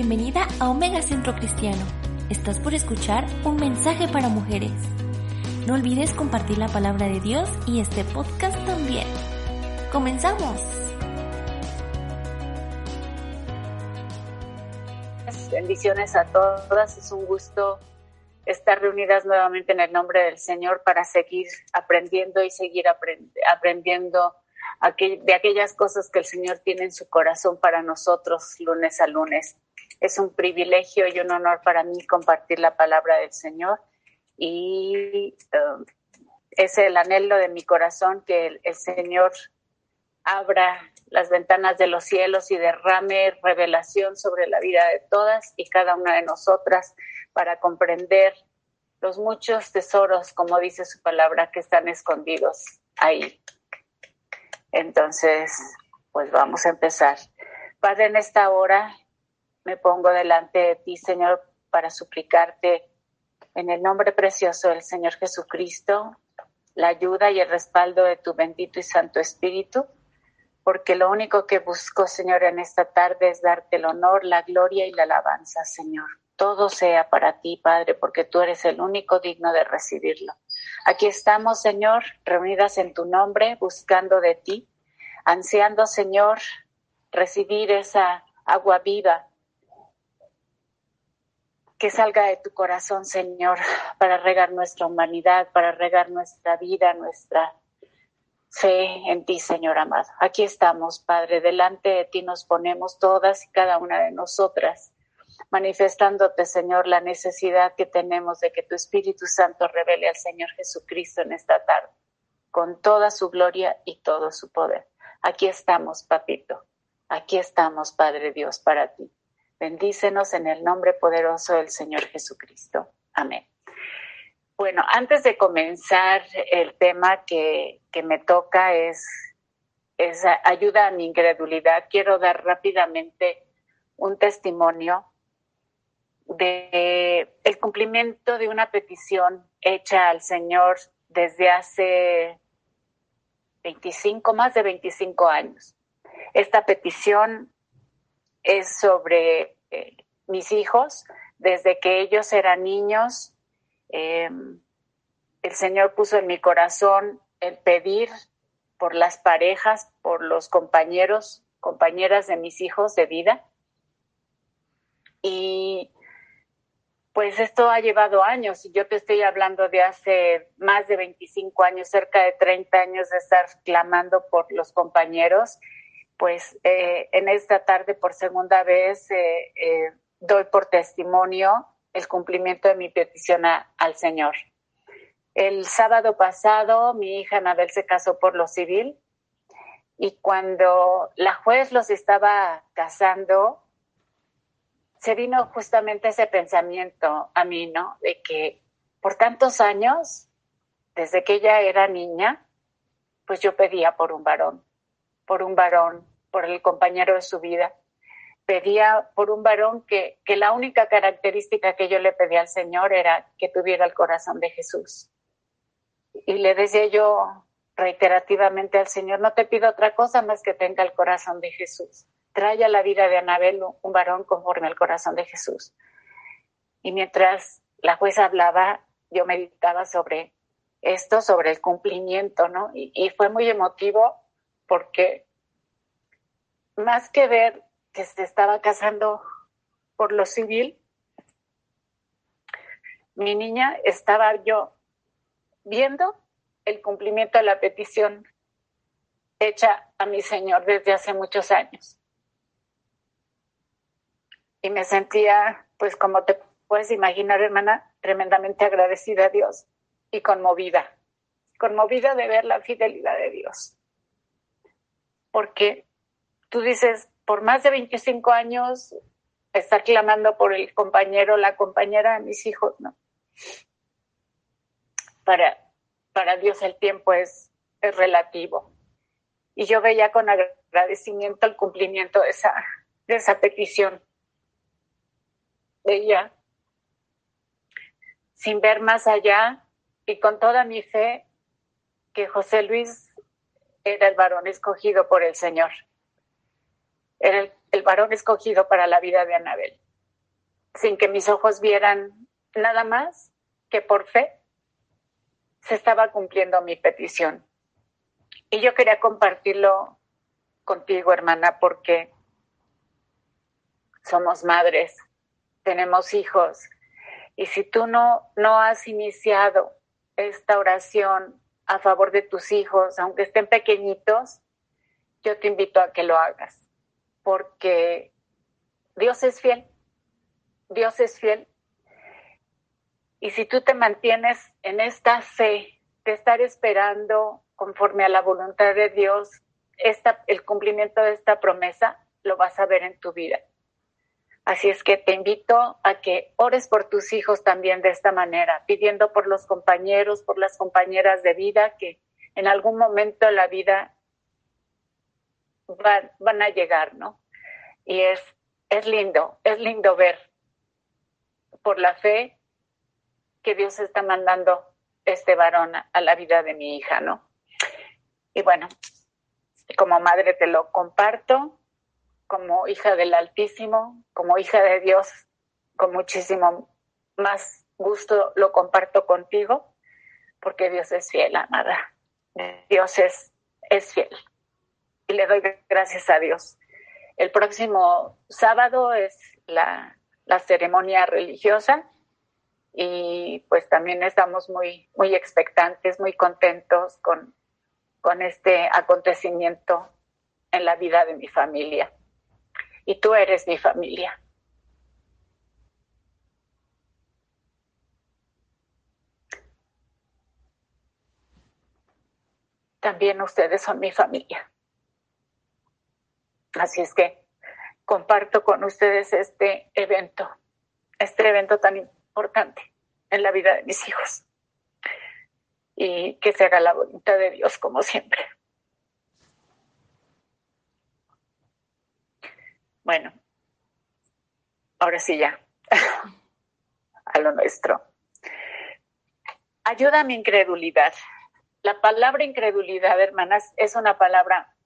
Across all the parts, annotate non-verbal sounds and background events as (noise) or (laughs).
Bienvenida a Omega Centro Cristiano. Estás por escuchar un mensaje para mujeres. No olvides compartir la palabra de Dios y este podcast también. ¡Comenzamos! Bendiciones a todas. Es un gusto estar reunidas nuevamente en el nombre del Señor para seguir aprendiendo y seguir aprendiendo de aquellas cosas que el Señor tiene en su corazón para nosotros lunes a lunes. Es un privilegio y un honor para mí compartir la palabra del Señor y um, es el anhelo de mi corazón que el, Señor abra las ventanas de los cielos y derrame revelación sobre la vida de todas y cada una de nosotras para comprender los muchos tesoros, como dice su palabra, que están escondidos ahí. Entonces, pues vamos a empezar. Padre, en esta hora me pongo delante de ti, Señor, para suplicarte en el nombre precioso del Señor Jesucristo, la ayuda y el respaldo de tu bendito y santo Espíritu, porque lo único que busco, Señor, en esta tarde es darte el honor, la gloria y la alabanza, Señor. Todo sea para ti, Padre, porque tú eres el único digno de recibirlo. Aquí estamos, Señor, reunidas en tu nombre, buscando de ti, ansiando, Señor, recibir esa agua viva que salga de tu corazón, Señor, para regar nuestra humanidad, para regar nuestra vida, nuestra fe en ti, Señor amado. Aquí estamos, Padre, delante de ti nos ponemos todas y cada una de nosotras, manifestándote, Señor, la necesidad que tenemos de que tu Espíritu Santo revele al Señor Jesucristo en esta tarde, con toda su gloria y todo su poder. Aquí estamos, papito. Aquí estamos, Padre Dios, para ti. Bendícenos en el nombre poderoso del Señor Jesucristo. Amén. Bueno, antes de comenzar, el tema que, me toca es, es ayuda a mi incredulidad. Quiero dar rápidamente un testimonio de el cumplimiento de una petición hecha al Señor desde hace 25, más de 25 años. Esta petición es sobre eh, mis hijos. Desde que ellos eran niños, em, el Señor puso en mi corazón el pedir por las parejas, por los compañeros, compañeras de mis hijos de vida. Y pues esto ha llevado años y yo te estoy hablando de hace más de 25 años, cerca de 30 años de estar clamando por los compañeros pues eh, en esta tarde por segunda vez eh, eh, doy por testimonio el cumplimiento de mi petición al Señor. El sábado pasado mi hija Anabel se casó por lo civil y cuando la juez los estaba casando, se vino justamente ese pensamiento a mí, ¿no? De que por tantos años, desde que ella era niña, pues yo pedía por un varón por un varón, por el compañero de su vida. Pedía por un varón que, que la única característica que yo le pedía al Señor era que tuviera el corazón de Jesús. Y le decía yo reiterativamente al Señor, no te pido otra cosa más que tenga el corazón de Jesús. Trae a la vida de Anabel un varón conforme al corazón de Jesús. Y mientras la jueza hablaba, yo meditaba sobre esto, sobre el cumplimiento, ¿no? Y, y fue muy emotivo porque más que ver que se estaba casando por lo civil, mi niña estaba yo viendo el cumplimiento de la petición hecha a mi Señor desde hace muchos años. Y me sentía, pues como te puedes imaginar, hermana, tremendamente agradecida a Dios y conmovida conmovida de ver la fidelidad de Dios. Porque tú dices, por más de 25 años, estar clamando por el compañero, la compañera de mis hijos, no. Para, para Dios el tiempo es, es relativo. Y yo veía con agradecimiento el cumplimiento de esa, de esa petición. Veía, sin ver más allá y con toda mi fe, que José Luis era el varón escogido por el Señor. Era el, varón escogido para la vida de Anabel. Sin que mis ojos vieran nada más que por fe se estaba cumpliendo mi petición. Y yo quería compartirlo contigo, hermana, porque somos madres, tenemos hijos, y si tú no, no has iniciado esta oración a favor de tus hijos, aunque estén pequeñitos, yo te invito a que lo hagas, porque Dios es fiel, Dios es fiel. Y si tú te mantienes en esta fe de estar esperando conforme a la voluntad de Dios, esta, el cumplimiento de esta promesa, lo vas a ver en tu vida. Así es que te invito a que ores por tus hijos también de esta manera, pidiendo por los compañeros, por las compañeras de vida que en algún momento la vida van, van a llegar, ¿no? Y es, es lindo, es lindo ver por la fe que Dios está mandando este varón a la vida de mi hija, ¿no? Y bueno, como madre te lo comparto, como hija del Altísimo, como hija de Dios, con muchísimo más gusto lo comparto contigo, porque Dios es fiel, amada. Dios es, es fiel. Y le doy gracias a Dios. El próximo sábado es la, la ceremonia religiosa y pues también estamos muy, muy expectantes, muy contentos con, con este acontecimiento en la vida de mi familia. Y tú eres mi familia. También ustedes son mi familia. Así es que comparto con ustedes este evento, este evento tan importante en la vida de mis hijos y que se haga la voluntad de Dios como siempre. Bueno, ahora sí ya, (laughs) a lo nuestro. Ayuda a mi incredulidad. La palabra incredulidad, hermanas, es una palabra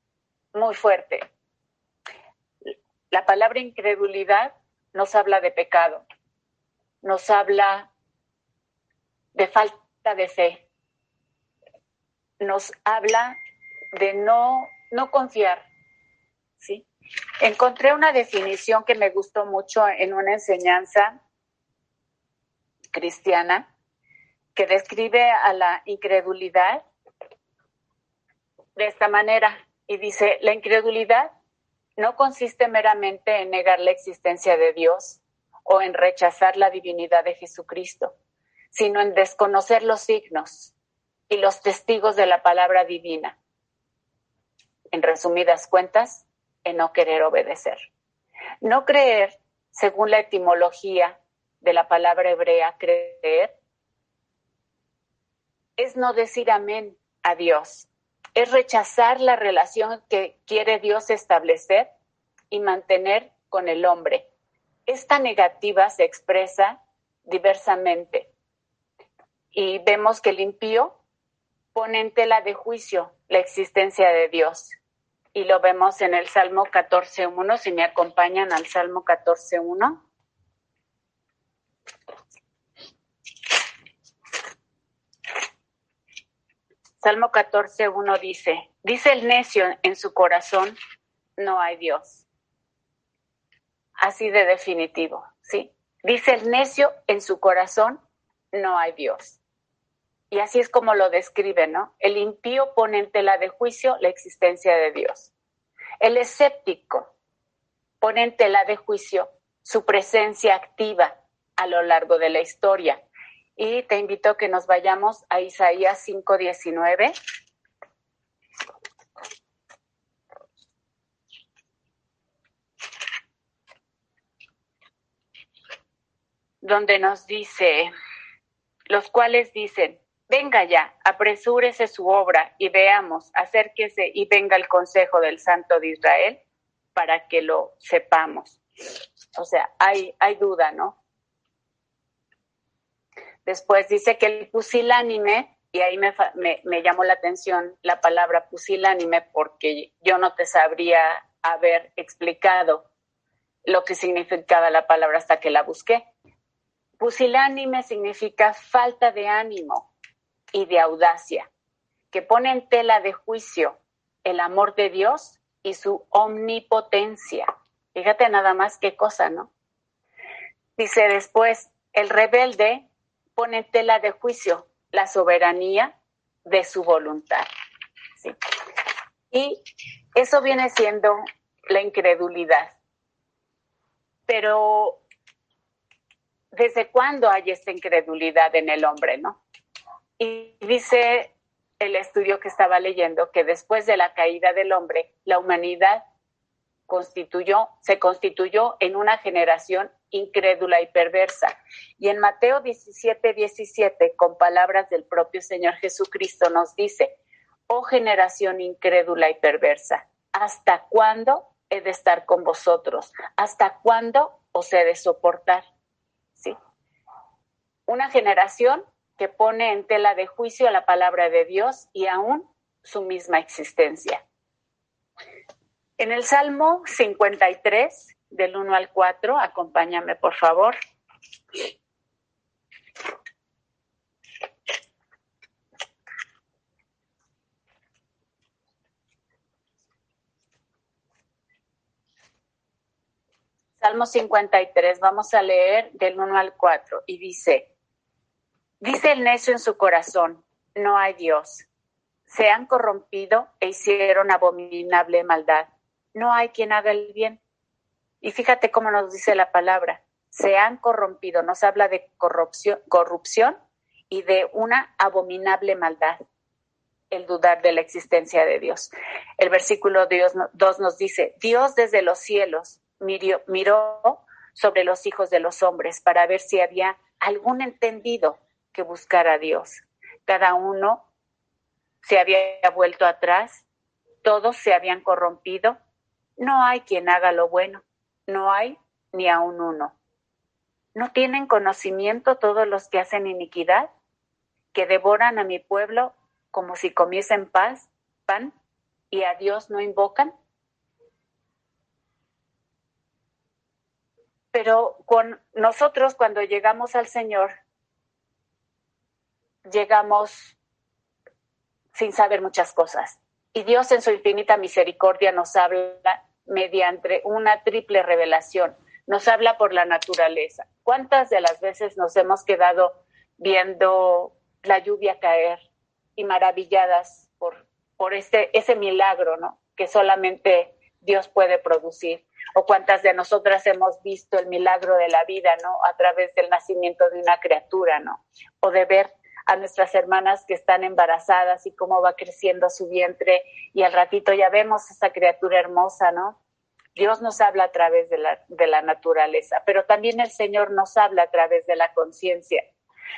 muy fuerte. La palabra incredulidad nos habla de pecado, nos habla de falta de fe, nos habla de no, no confiar. ¿sí? Encontré una definición que me gustó mucho en una enseñanza cristiana que describe a la incredulidad de esta manera y dice, la incredulidad no consiste meramente en negar la existencia de Dios o en rechazar la divinidad de Jesucristo, sino en desconocer los signos, y los testigos de la palabra divina. En resumidas cuentas, en no querer obedecer. No creer, según la etimología de la palabra hebrea creer, es no decir amén a Dios, es rechazar la relación que quiere Dios establecer y mantener con el hombre. Esta negativa se expresa diversamente y vemos que el impío pone en tela de juicio la existencia de Dios. Y lo vemos en el Salmo 14.1, si me acompañan al Salmo 14.1. Salmo 14.1 dice, dice el necio en su corazón, no hay Dios. Así de definitivo, ¿sí? Dice el necio en su corazón, no hay Dios. Y así es como lo describe, ¿no? El impío pone en tela de juicio la existencia de Dios. El escéptico pone en tela de juicio su presencia activa a lo largo de la historia Y te invito a que nos vayamos a Isaías 5:19. donde nos dice, los cuales dicen, venga ya, apresúrese su obra y veamos, acérquese y venga el consejo del Santo de Israel para que lo sepamos. O sea, hay, hay duda, ¿no? Después dice que el pusilánime, y ahí me, me, llamó la atención la palabra pusilánime porque yo no te sabría haber explicado lo que significaba la palabra hasta que la busqué. Pusilánime significa falta de ánimo y de audacia, que pone en tela de juicio el amor de Dios y su omnipotencia. Fíjate nada más qué cosa, ¿no? Dice después, el rebelde pone en tela de juicio la soberanía de su voluntad. Y eso viene siendo la incredulidad. Pero, ¿desde cuándo hay esta incredulidad en el hombre, no? Y dice el estudio que estaba leyendo que después de la caída del hombre, la humanidad constituyó, se constituyó en una generación incrédula y perversa. Y en Mateo 17, 17, con palabras del propio Señor Jesucristo, nos dice, oh generación incrédula y perversa, ¿hasta cuándo he de estar con vosotros? ¿Hasta cuándo os he de soportar? ¿Sí? Una generación que pone en tela de juicio la palabra de Dios y aún su misma existencia. En el Salmo 53, del 1 al 4, acompáñame por favor. Salmo 53, vamos a leer del 1 al 4 y dice, dice el necio en su corazón, no hay Dios. Se han corrompido e hicieron abominable maldad no hay quien haga el bien. Y fíjate cómo nos dice la palabra, se han corrompido, nos habla de corrupción, corrupción y de una abominable maldad, el dudar de la existencia de Dios. El versículo 2 nos dice, Dios desde los cielos miró, miró sobre los hijos de los hombres para ver si había algún entendido que buscara a Dios. Cada uno se había vuelto atrás, todos se habían corrompido no hay quien haga lo bueno, no hay ni aun uno. ¿No tienen conocimiento todos los que hacen iniquidad, que devoran a mi pueblo como si comiesen paz, pan, y a Dios no invocan? Pero con nosotros cuando llegamos al Señor, llegamos sin saber muchas cosas. Y Dios en su infinita misericordia nos habla mediante una triple revelación. Nos habla por la naturaleza. ¿Cuántas de las veces nos hemos quedado viendo la lluvia caer y maravilladas por, por este, ese milagro, ¿no? Que solamente Dios puede producir. O cuántas de nosotras hemos visto el milagro de la vida, ¿no? A través del nacimiento de una criatura, ¿no? O de ver a nuestras hermanas que están embarazadas y cómo va creciendo su vientre y al ratito ya vemos esa criatura hermosa, ¿no? Dios nos habla a través de la, de la naturaleza, pero también el Señor nos habla a través de la conciencia.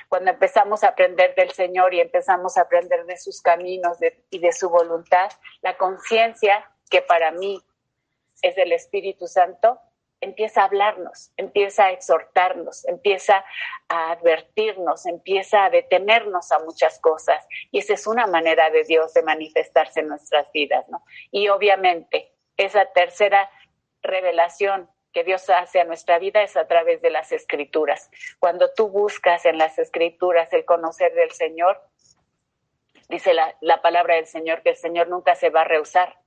Cuando empezamos a aprender del Señor y empezamos a aprender de sus caminos y de su voluntad, la conciencia, que para mí es del Espíritu Santo, empieza a hablarnos, empieza a exhortarnos, empieza a advertirnos, empieza a detenernos a muchas cosas. Y esa es una manera de Dios de manifestarse en nuestras vidas, ¿no? Y obviamente, esa tercera revelación que Dios hace a nuestra vida es a través de las escrituras. Cuando tú buscas en las escrituras el conocer del Señor, dice la, la palabra del Señor que el Señor nunca se va a rehusar,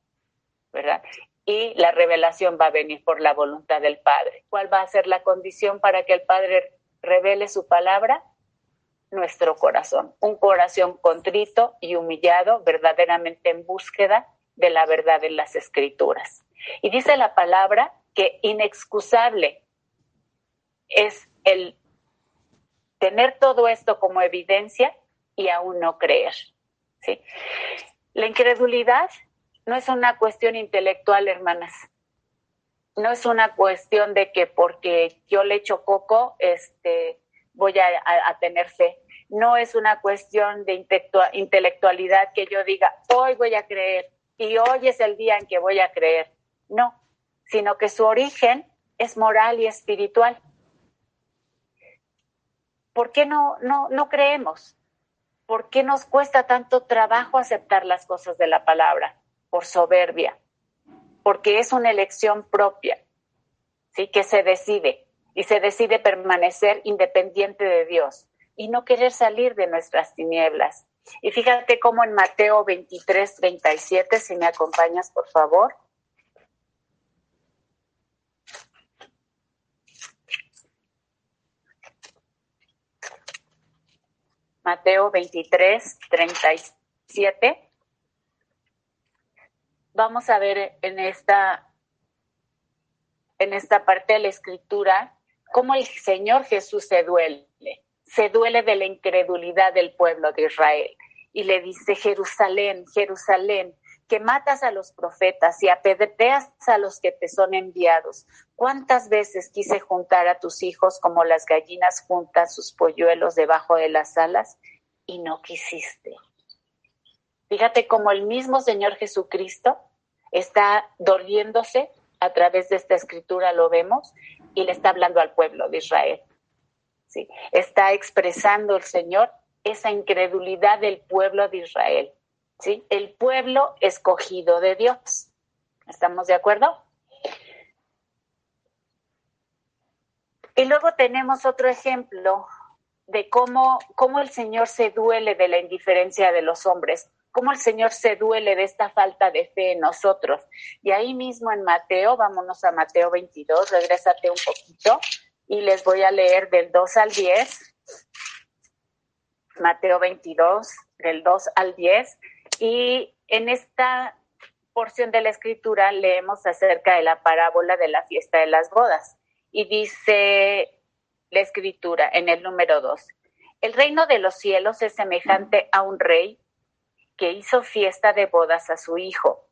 ¿verdad? Y la revelación va a venir por la voluntad del Padre. ¿Cuál va a ser la condición para que el Padre revele su palabra? Nuestro corazón, un corazón contrito y humillado, verdaderamente en búsqueda de la verdad en las escrituras. Y dice la palabra que inexcusable es el tener todo esto como evidencia y aún no creer. ¿sí? La incredulidad no es una cuestión intelectual, hermanas. No es una cuestión de que porque yo le echo coco, este, voy a, tener fe. No es una cuestión de intelectualidad que yo diga, hoy voy a creer y hoy es el día en que voy a creer. No, sino que su origen es moral y espiritual. ¿Por qué no, no, no creemos? ¿Por qué nos cuesta tanto trabajo aceptar las cosas de la palabra? Por soberbia, porque es una elección propia, ¿sí? Que se decide y se decide permanecer independiente de Dios y no querer salir de nuestras tinieblas. Y fíjate cómo en Mateo 23, 37, si me acompañas, por favor. Mateo 23, 37. Vamos a ver en esta, en esta parte de la escritura cómo el Señor Jesús se duele, se duele de la incredulidad del pueblo de Israel. Y le dice, Jerusalén, Jerusalén, que matas a los profetas y apedreas a los que te son enviados. ¿Cuántas veces quise juntar a tus hijos como las gallinas juntan sus polluelos debajo de las alas y no quisiste? Fíjate cómo el mismo Señor Jesucristo está doliéndose a través de esta escritura, lo vemos, y le está hablando al pueblo de Israel. ¿sí? Está expresando el Señor esa incredulidad del pueblo de Israel. ¿sí? El pueblo escogido de Dios. ¿Estamos de acuerdo? Y luego tenemos otro ejemplo de cómo, cómo el Señor se duele de la indiferencia de los hombres, cómo el Señor se duele de esta falta de fe en nosotros. Y ahí mismo en Mateo, vámonos a Mateo 22, regrésate un poquito y les voy a leer del 2 al 10. Mateo 22, del 2 al 10. Y en esta porción de la escritura leemos acerca de la parábola de la fiesta de las bodas. Y dice la escritura en el número 2. El reino de los cielos es semejante a un rey que hizo fiesta de bodas a su hijo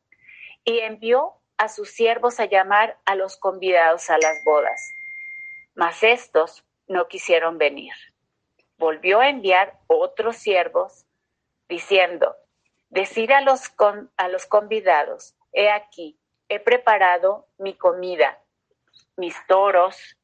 y envió a sus siervos a llamar a los convidados a las bodas. Mas estos no quisieron venir. Volvió a enviar otros siervos diciendo, decir a los, a los convidados, he aquí, he preparado mi comida, mis toros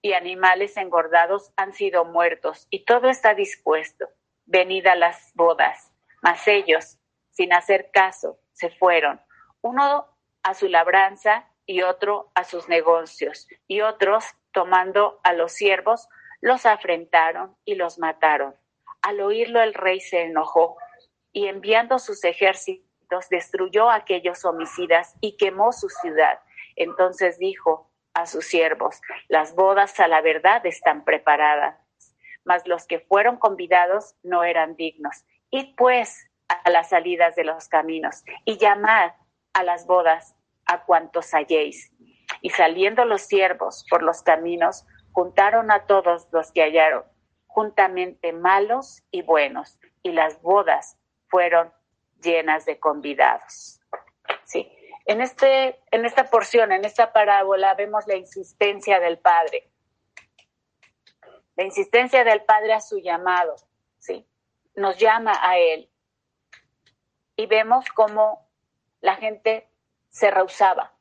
y animales engordados han sido muertos y todo está dispuesto. Venid a las bodas. Mas ellos, sin hacer caso, se fueron, uno a su labranza y otro a sus negocios, y otros, tomando a los siervos, los afrentaron y los mataron. Al oírlo el rey se enojó y enviando sus ejércitos destruyó a aquellos homicidas y quemó su ciudad. Entonces dijo a sus siervos, las bodas a la verdad están preparadas, mas los que fueron convidados no eran dignos. Id pues a las salidas de los caminos y llamad a las bodas a cuantos halléis. Y saliendo los siervos por los caminos, juntaron a todos los que hallaron, juntamente malos y buenos, y las bodas fueron llenas de convidados. Sí. En, este, en esta porción, en esta parábola, vemos la insistencia del Padre. La insistencia del Padre a su llamado. ¿sí? Nos llama a Él. Y vemos cómo la gente se rehusaba.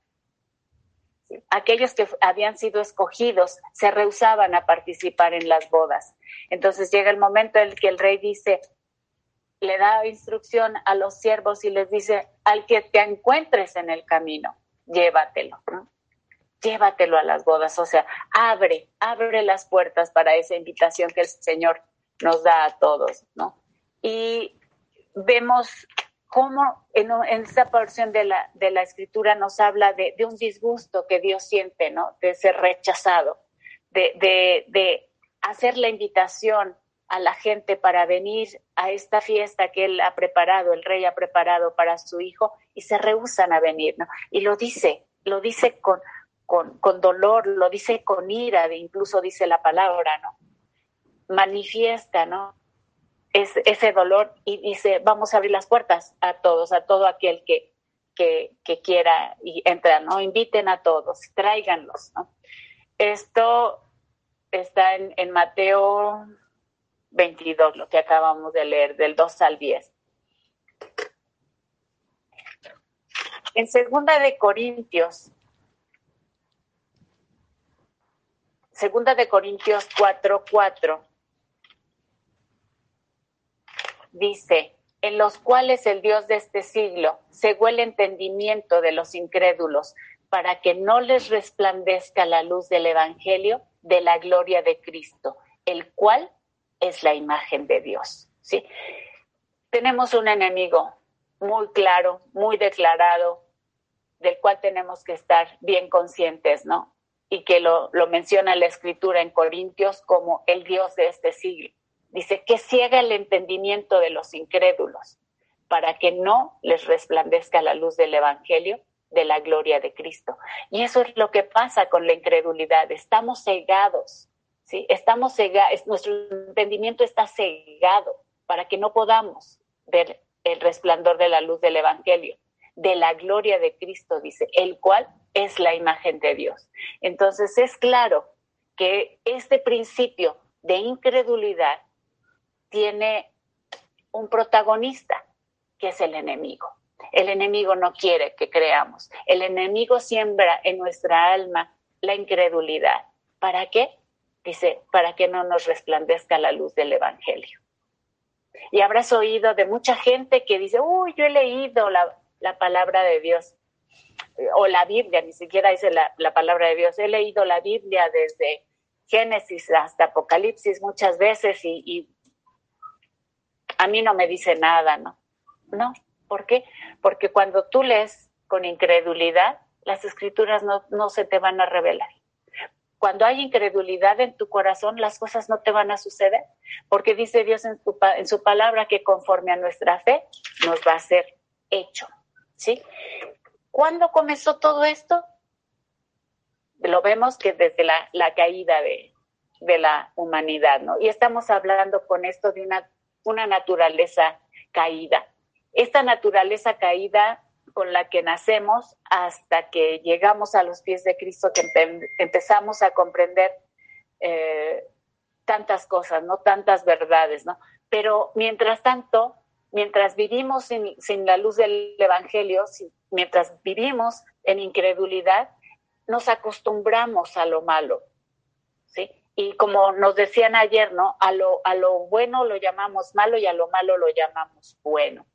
Aquellos que habían sido escogidos se rehusaban a participar en las bodas. Entonces llega el momento en el que el rey dice, le da instrucción a los siervos y les dice, al que te encuentres en el camino, llévatelo, Llévatelo a las bodas, o sea, abre, abre las puertas para esa invitación que el Señor nos da a todos, ¿no? Y vemos cómo en, esta porción de la, de la escritura nos habla de, un disgusto que Dios siente, ¿no? De ser rechazado, de, de, hacer la invitación a la gente para venir a esta fiesta que él ha preparado, el rey ha preparado para su hijo, y se rehusan a venir, ¿no? Y lo dice, lo dice con, con, con dolor, lo dice con ira, incluso dice la palabra, ¿no? manifiesta, ¿no? Es, ese dolor y dice, vamos a abrir las puertas a todos, a todo aquel que, que, quiera y entra, ¿no? Inviten a todos, tráiganlos, ¿no? Esto está en, en Mateo 22, lo que acabamos de leer, del 2 al 10. En segunda de Corintios, segunda de Corintios 4, 4, dice, en los cuales el Dios de este siglo cegó el entendimiento de los incrédulos para que no les resplandezca la luz del Evangelio de la gloria de Cristo, el cual es la imagen de Dios. ¿sí? Tenemos un enemigo muy claro, muy declarado, del cual tenemos que estar bien conscientes, ¿no? Y que lo, lo menciona la escritura en Corintios como el Dios de este siglo. Dice que ciega el entendimiento de los incrédulos para que no les resplandezca la luz del Evangelio de la gloria de Cristo. Y eso es lo que pasa con la incredulidad. Estamos cegados, ¿sí? Estamos cegados, nuestro entendimiento está cegado para que no podamos ver el resplandor de la luz del Evangelio de la gloria de Cristo, dice, el cual es la imagen de Dios. Entonces es claro que este principio de incredulidad tiene un protagonista, que es el enemigo. El enemigo no quiere que creamos. El enemigo siembra en nuestra alma la incredulidad. ¿Para qué? Dice, para que no nos resplandezca la luz del Evangelio. Y habrás oído de mucha gente que dice, uy, yo he leído la, la palabra de Dios o la Biblia, ni siquiera dice la, palabra de Dios. He leído la Biblia desde Génesis hasta Apocalipsis muchas veces y, a mí no me dice nada, ¿no? No, ¿por qué? Porque cuando tú lees con incredulidad, las escrituras no, no se te van a revelar. Cuando hay incredulidad en tu corazón, las cosas no te van a suceder, porque dice Dios en su, en su palabra que conforme a nuestra fe nos va a ser hecho. ¿sí? ¿Cuándo comenzó todo esto? Lo vemos que desde la, caída de, la humanidad, ¿no? Y estamos hablando con esto de una, una naturaleza caída. Esta naturaleza caída con la que nacemos hasta que llegamos a los pies de Cristo, que empezamos a comprender eh, tantas cosas, ¿no? Tantas verdades, ¿no? Pero mientras tanto, mientras vivimos sin, la luz del Evangelio, mientras vivimos en incredulidad, nos acostumbramos a lo malo, ¿sí? Y como nos decían ayer, ¿no? A lo, a lo bueno lo llamamos malo y a lo malo lo llamamos bueno,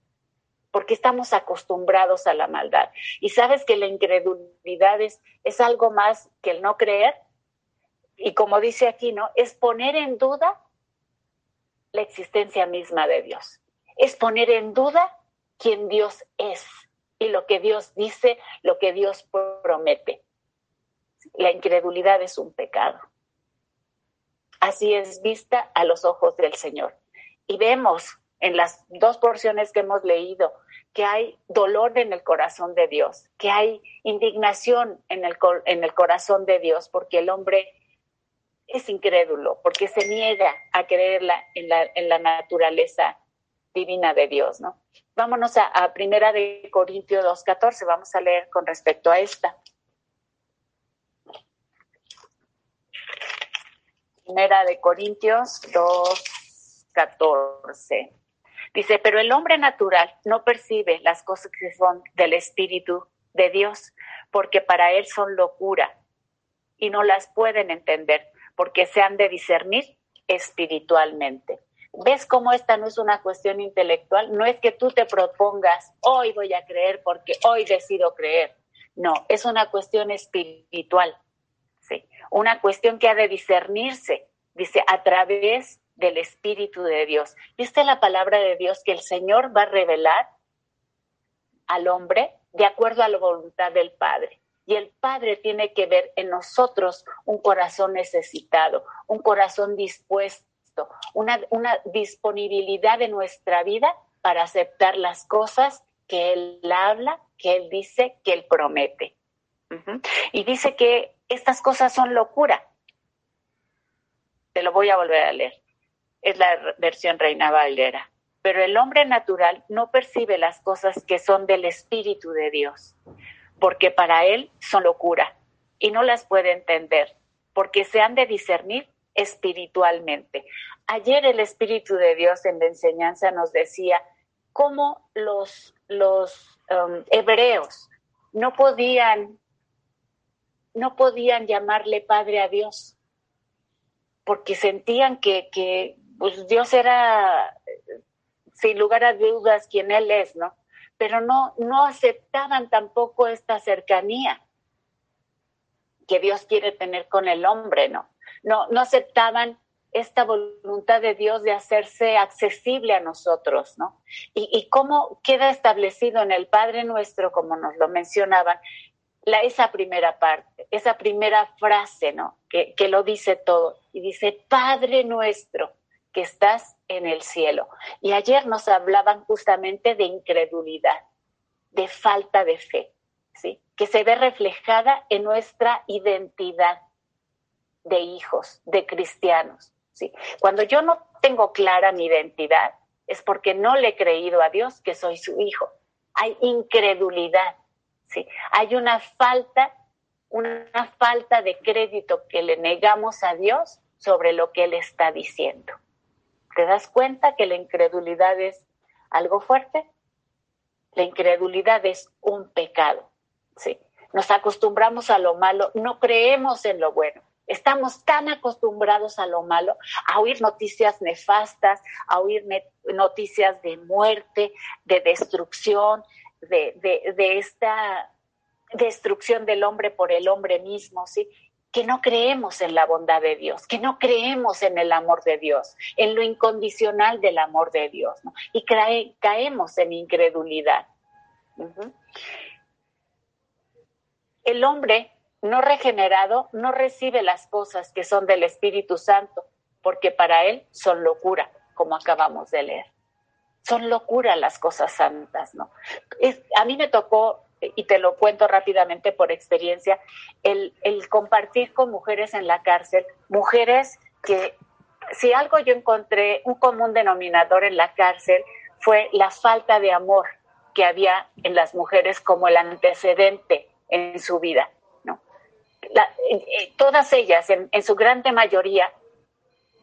porque estamos acostumbrados a la maldad. Y sabes que la incredulidad es, es algo más que el no creer, y como dice aquí, ¿no? Es poner en duda la existencia misma de Dios es poner en duda quién Dios es y lo que Dios dice, lo que Dios promete. La incredulidad es un pecado. Así es vista a los ojos del Señor. Y vemos en las dos porciones que hemos leído que hay dolor en el corazón de Dios, que hay indignación en el, en el corazón de Dios, porque el hombre es incrédulo, porque se niega a creer en, la, en la naturaleza divina de Dios, ¿no? Vámonos a, Primera de Corintios 2.14, vamos a leer con respecto a esta. Primera de Corintios 2.14. Dice, pero el hombre natural no percibe las cosas que son del Espíritu de Dios, porque para él son locura y no las pueden entender, porque se han de discernir espiritualmente. ¿Ves cómo esta no es una cuestión intelectual? No es que tú te propongas, hoy voy a creer porque hoy decido creer. No, es una cuestión espiritual. Una cuestión que ha de discernirse, dice, a través del Espíritu de Dios. ¿Viste la palabra de Dios que el Señor va a revelar al hombre de acuerdo a la voluntad del Padre? Y el Padre tiene que ver en nosotros un corazón necesitado, un corazón dispuesto una, una disponibilidad de nuestra vida para aceptar las cosas que Él habla, que Él dice, que Él promete. Y dice que estas cosas son locura. Te lo voy a volver a leer. es la versión Reina Valera. Pero el hombre natural no percibe las cosas que son del Espíritu de Dios, porque para él son locura y no las puede entender, porque se han de discernir espiritualmente. Ayer el Espíritu de Dios en la enseñanza nos decía cómo los, los um, hebreos no podían, no podían llamarle Padre a Dios, porque sentían que, que pues Dios era, sin lugar a dudas, quien Él es, ¿no? Pero no, no aceptaban tampoco esta cercanía que Dios quiere tener con el hombre, ¿no? No, no aceptaban esta voluntad de Dios de hacerse accesible a nosotros, ¿no? Y, cómo queda establecido en el Padre nuestro, como nos lo mencionaban, la, esa primera parte, esa primera frase, ¿no? Que, que lo dice todo. Y dice, Padre nuestro, que estás en el cielo. Y ayer nos hablaban justamente de incredulidad, de falta de fe, ¿sí? Que se ve reflejada en nuestra identidad de hijos, de cristianos. ¿sí? Cuando yo no tengo clara mi identidad, es porque no le he creído a Dios que soy su hijo. Hay incredulidad, ¿sí? Hay una falta, una falta de crédito que le negamos a Dios sobre lo que Él está diciendo. ¿Te das cuenta que la incredulidad es algo fuerte? La incredulidad es un pecado, ¿sí? Nos acostumbramos a lo malo, no creemos en lo bueno. Estamos tan acostumbrados a lo malo, a oír noticias nefastas, a oír noticias de muerte, de destrucción, de, esta destrucción del hombre por el hombre mismo, ¿sí? que no creemos en la bondad de Dios, que no creemos en el amor de Dios, en lo incondicional del amor de Dios, y caemos en incredulidad. El hombre no regenerado no recibe las cosas que son del Espíritu Santo, porque para él son locura, como acabamos de leer. Son locura las cosas santas, ¿no? a mí me tocó, y te lo cuento rápidamente por experiencia, el, compartir con mujeres en la cárcel, mujeres que, si algo yo encontré, un común denominador en la cárcel, fue la falta de amor que había en las mujeres como el antecedente en su vida todas ellas, en, su grande mayoría,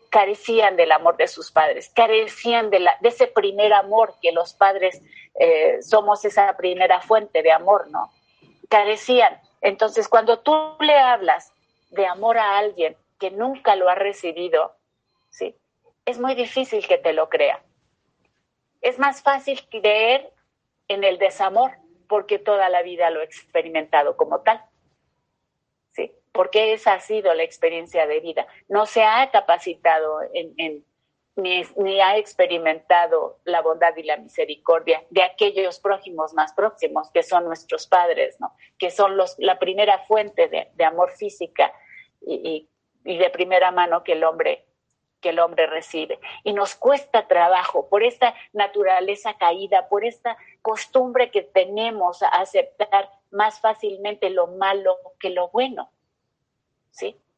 carecían del amor de sus padres, carecían de, la, de ese primer amor que los padres eh, somos esa primera fuente de amor, ¿no? Carecían. Entonces, cuando tú le hablas de amor a alguien que nunca lo ha recibido, ¿sí? Es muy difícil que te lo crea. Es más fácil creer en el desamor porque toda la vida lo he experimentado como tal porque esa ha sido la experiencia de vida. No se ha capacitado en, ni, ha experimentado la bondad y la misericordia de aquellos prójimos más próximos, que son nuestros padres, ¿no? que son los, la primera fuente de, amor física y, y, de primera mano que el hombre que el hombre recibe. Y nos cuesta trabajo por esta naturaleza caída, por esta costumbre que tenemos a aceptar más fácilmente lo malo que lo bueno.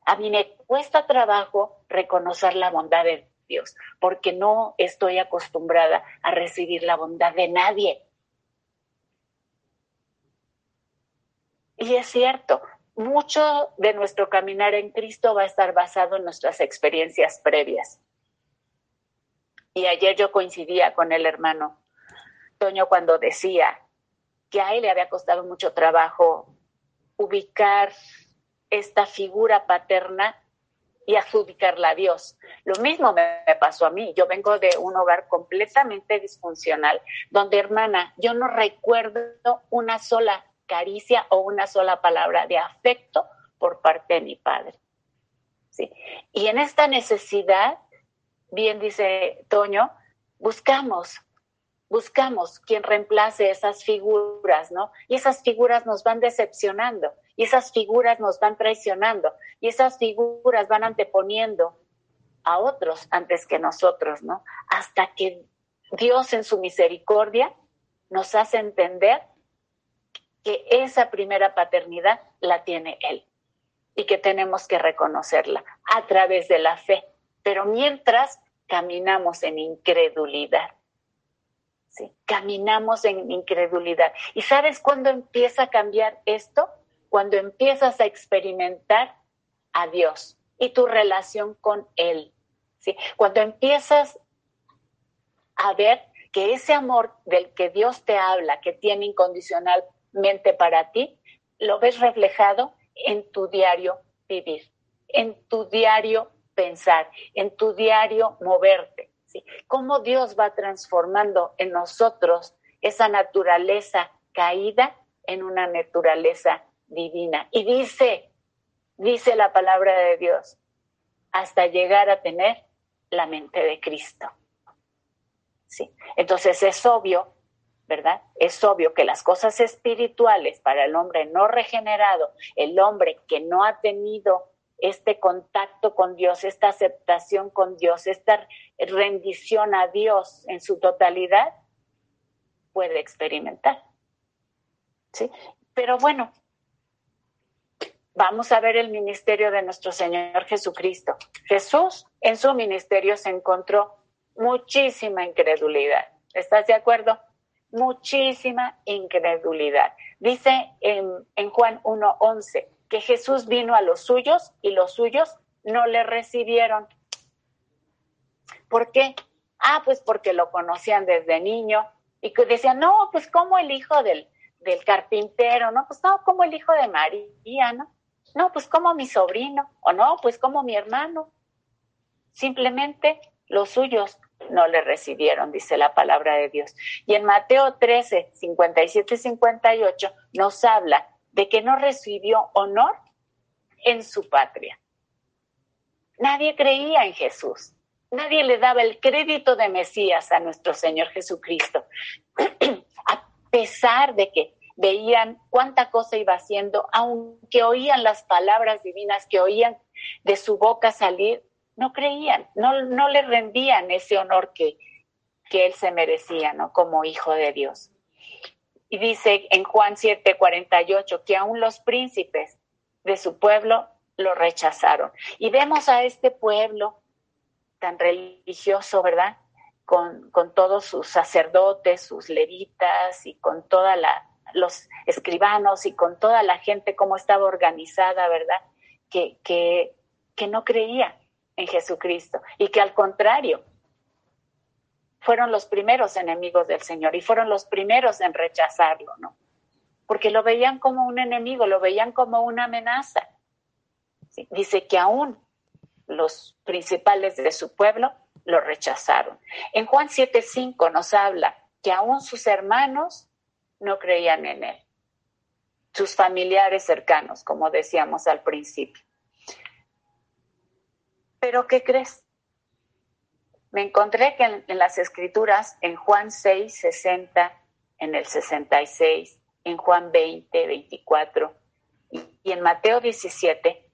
A mí me cuesta trabajo reconocer la bondad de Dios, porque no estoy acostumbrada a recibir la bondad de nadie. Y es cierto, mucho de nuestro caminar en Cristo va a estar basado en nuestras experiencias previas. Y ayer yo coincidía con el hermano Toño cuando decía que a él le había costado mucho trabajo ubicar esta figura paterna y adjudicarla a Dios. Lo mismo me pasó a mí. Yo vengo de un hogar completamente disfuncional, donde, hermana, yo no recuerdo una sola caricia o una sola palabra de afecto por parte de mi padre. ¿Sí? Y en esta necesidad, bien dice Toño, buscamos, buscamos quien reemplace esas figuras, ¿no? Y esas figuras nos van decepcionando y esas figuras nos van traicionando y esas figuras van anteponiendo a otros antes que nosotros, ¿no? Hasta que Dios en su misericordia nos hace entender que esa primera paternidad la tiene Él y que tenemos que reconocerla a través de la fe. Pero mientras caminamos en incredulidad. ¿Sí? Caminamos en incredulidad. ¿Y sabes cuándo empieza a cambiar esto? Cuando empiezas a experimentar a Dios y tu relación con Él. ¿sí? Cuando empiezas a ver que ese amor del que Dios te habla, que tiene incondicionalmente para ti, lo ves reflejado en tu diario vivir, en tu diario pensar, en tu diario moverte. Cómo Dios va transformando en nosotros esa naturaleza caída en una naturaleza divina. Y dice, dice la palabra de Dios, hasta llegar a tener la mente de Cristo. Sí. Entonces es obvio, ¿verdad? Es obvio que las cosas espirituales para el hombre no regenerado, el hombre que no ha tenido este contacto con Dios, esta aceptación con Dios, esta rendición a Dios en su totalidad, puede experimentar. ¿Sí? Pero bueno, vamos a ver el ministerio de nuestro Señor Jesucristo. Jesús en su ministerio se encontró muchísima incredulidad. ¿Estás de acuerdo? Muchísima incredulidad. Dice en, en Juan 1.11 que Jesús vino a los suyos y los suyos no le recibieron. ¿Por qué? Ah, pues porque lo conocían desde niño y que decían, no, pues como el hijo del, del carpintero, ¿no? Pues no, como el hijo de María, ¿no? No, pues como mi sobrino, o no, pues como mi hermano. Simplemente los suyos no le recibieron, dice la palabra de Dios. Y en Mateo 13, 57 y 58 nos habla de que no recibió honor en su patria. Nadie creía en Jesús. Nadie le daba el crédito de Mesías a nuestro Señor Jesucristo. (clears throat) a pesar de que veían cuánta cosa iba haciendo, aunque oían las palabras divinas que oían de su boca salir, no creían, no, no le rendían ese honor que, que él se merecía, ¿no? Como hijo de Dios. Y dice en Juan 7:48 que aún los príncipes de su pueblo lo rechazaron. Y vemos a este pueblo tan religioso, ¿verdad? Con, con todos sus sacerdotes, sus levitas y con toda la los escribanos y con toda la gente cómo estaba organizada, ¿verdad? Que, que, que no creía en Jesucristo y que al contrario, fueron los primeros enemigos del Señor y fueron los primeros en rechazarlo, ¿no? Porque lo veían como un enemigo, lo veían como una amenaza. Dice que aún los principales de su pueblo lo rechazaron. En Juan 7:5 nos habla que aún sus hermanos no creían en él, sus familiares cercanos, como decíamos al principio. Pero ¿qué crees? Me encontré que en, las escrituras, en Juan 6, 60, en el 66, en Juan 20, 24 y, en Mateo 17,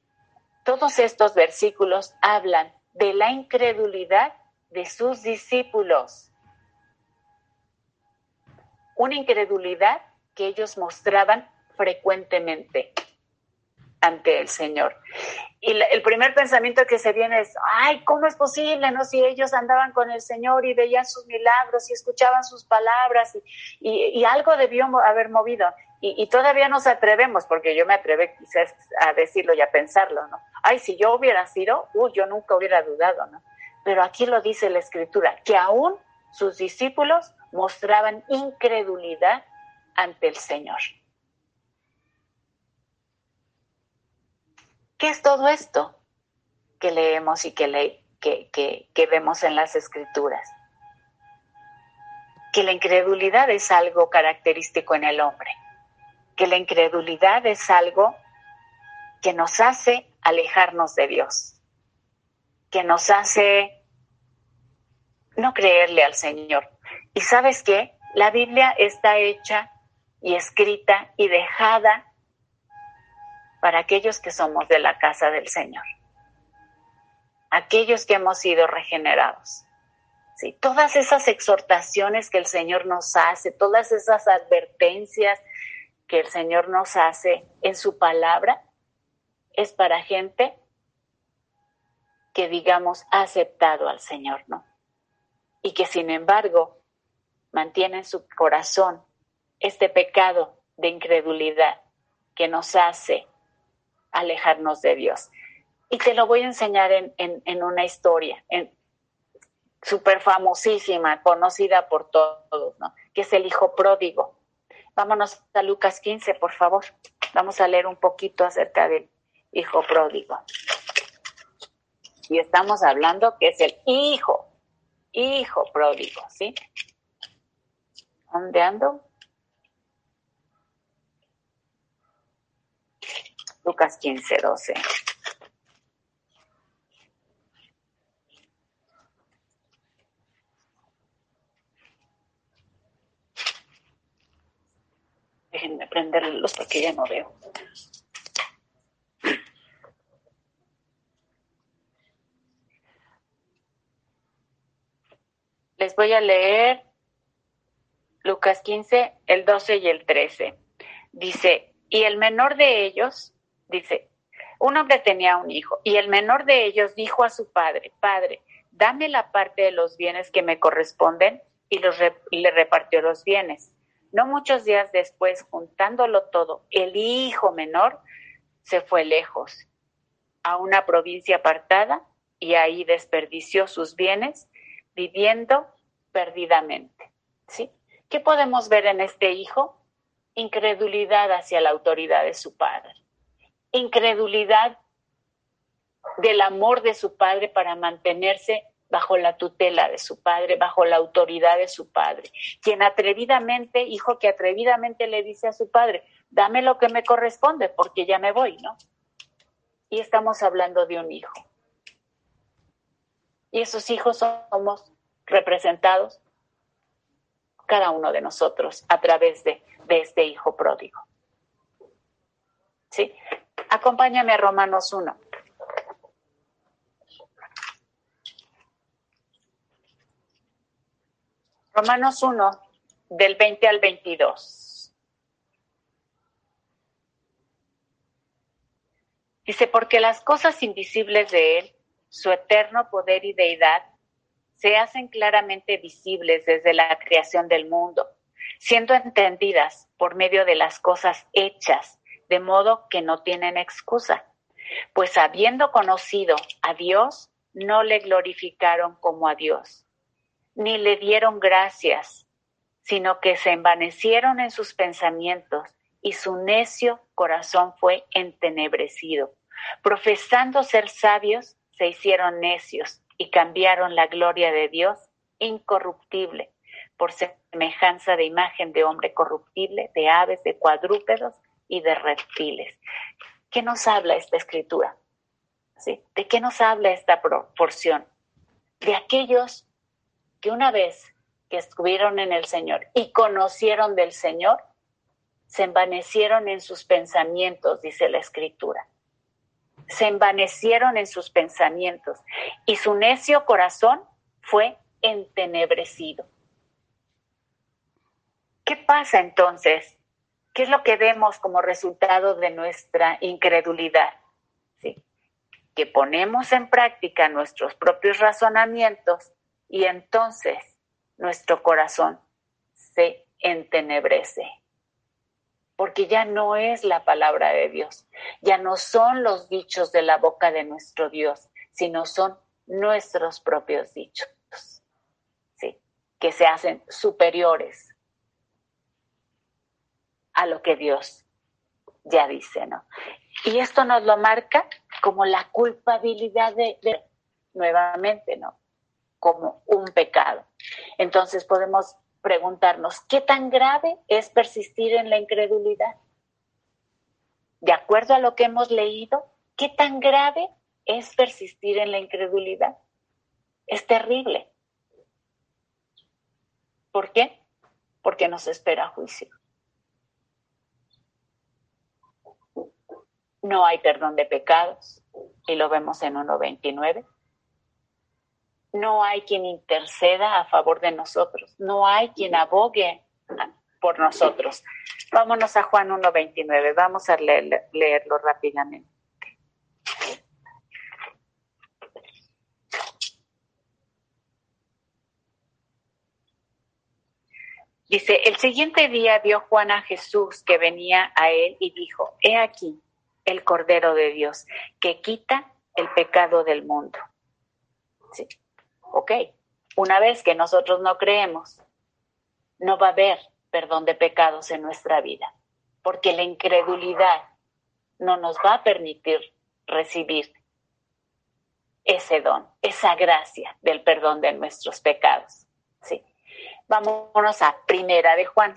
todos estos versículos hablan de la incredulidad de sus discípulos. Una incredulidad que ellos mostraban frecuentemente ante el Señor. Y el primer pensamiento que se viene es, ay, ¿cómo es posible? ¿No? Si ellos andaban con el Señor y veían sus milagros y escuchaban sus palabras y, algo debió haber movido. Y, todavía nos atrevemos, porque yo me atrevé quizás a decirlo y a pensarlo, ¿no? Ay, si yo hubiera sido, uy, yo nunca hubiera dudado, ¿no? Pero aquí lo dice la Escritura, que aún sus discípulos mostraban incredulidad ante el Señor. ¿Qué es todo esto que leemos y que, que, vemos en las escrituras? Que la incredulidad es algo característico en el hombre, que la incredulidad es algo que nos hace alejarnos de Dios, que nos hace no creerle al Señor. Y sabes qué? La Biblia está hecha y escrita y dejada para aquellos que somos de la casa del Señor, aquellos que hemos sido regenerados. ¿sí? Todas esas exhortaciones que el Señor nos hace, todas esas advertencias que el Señor nos hace en su palabra, es para gente que digamos ha aceptado al Señor, ¿no? Y que sin embargo mantiene en su corazón este pecado de incredulidad que nos hace alejarnos de Dios. Y te lo voy a enseñar en, en, una historia súper famosísima, conocida por todos, ¿no? que es el hijo pródigo. Vámonos a Lucas 15, por favor. Vamos a leer un poquito acerca del hijo pródigo. Y estamos hablando que es el hijo, hijo pródigo, ¿sí? ¿Dónde ando? Lucas 15, 12. Déjenme prenderlos porque ya no veo. Les voy a leer Lucas 15, el 12 y el 13. Dice, y el menor de ellos, Dice, un hombre tenía un hijo y el menor de ellos dijo a su padre, Padre, dame la parte de los bienes que me corresponden y, los le repartió los bienes. No muchos días después, juntándolo todo, el hijo menor se fue lejos a una provincia apartada y ahí desperdició sus bienes viviendo perdidamente. ¿Sí? ¿Qué podemos ver en este hijo? Incredulidad hacia la autoridad de su padre incredulidad del amor de su padre para mantenerse bajo la tutela de su padre, bajo la autoridad de su padre. Quien atrevidamente, hijo que atrevidamente le dice a su padre, dame lo que me corresponde porque ya me voy, ¿no? Y estamos hablando de un hijo. Y esos hijos somos representados cada uno de nosotros a través de, este hijo pródigo. ¿Sí? Acompáñame a Romanos 1. Romanos 1, del 20 al 22. Dice, porque las cosas invisibles de Él, su eterno poder y deidad, se hacen claramente visibles desde la creación del mundo, siendo entendidas por medio de las cosas hechas de modo que no tienen excusa, pues habiendo conocido a Dios, no le glorificaron como a Dios, ni le dieron gracias, sino que se envanecieron en sus pensamientos y su necio corazón fue entenebrecido. Profesando ser sabios, se hicieron necios y cambiaron la gloria de Dios incorruptible por semejanza de imagen de hombre corruptible, de aves, de cuadrúpedos y de reptiles. ¿Qué nos habla esta escritura? ¿Sí? ¿De qué nos habla esta porción? De aquellos que una vez que estuvieron en el Señor y conocieron del Señor, se envanecieron en sus pensamientos, dice la escritura. Se envanecieron en sus pensamientos y su necio corazón fue entenebrecido. ¿Qué pasa entonces ¿Qué es lo que vemos como resultado de nuestra incredulidad? ¿Sí? Que ponemos en práctica nuestros propios razonamientos y entonces nuestro corazón se entenebrece. Porque ya no es la palabra de Dios, ya no son los dichos de la boca de nuestro Dios, sino son nuestros propios dichos, ¿sí? que se hacen superiores a lo que Dios ya dice, ¿no? Y esto nos lo marca como la culpabilidad de, nuevamente, ¿no? Como un pecado. Entonces podemos preguntarnos, ¿qué tan grave es persistir en la incredulidad? De acuerdo a lo que hemos leído, ¿qué tan grave es persistir en la incredulidad? Es terrible. ¿Por qué? Porque nos espera juicio. no hay perdón de pecados, y lo vemos en 1.29. No hay quien interceda a favor de nosotros, no hay quien abogue por nosotros. Vámonos a Juan 1.29, vamos a leerlo rápidamente. Dice, el siguiente día vio Juan a Jesús que venía a él y dijo, he aquí, el Cordero de Dios que quita el pecado del mundo. Sí, ok. Una vez que nosotros no creemos, no va a haber perdón de pecados en nuestra vida, porque la incredulidad no nos va a permitir recibir ese don, esa gracia del perdón de nuestros pecados. Sí. Vámonos a Primera de Juan.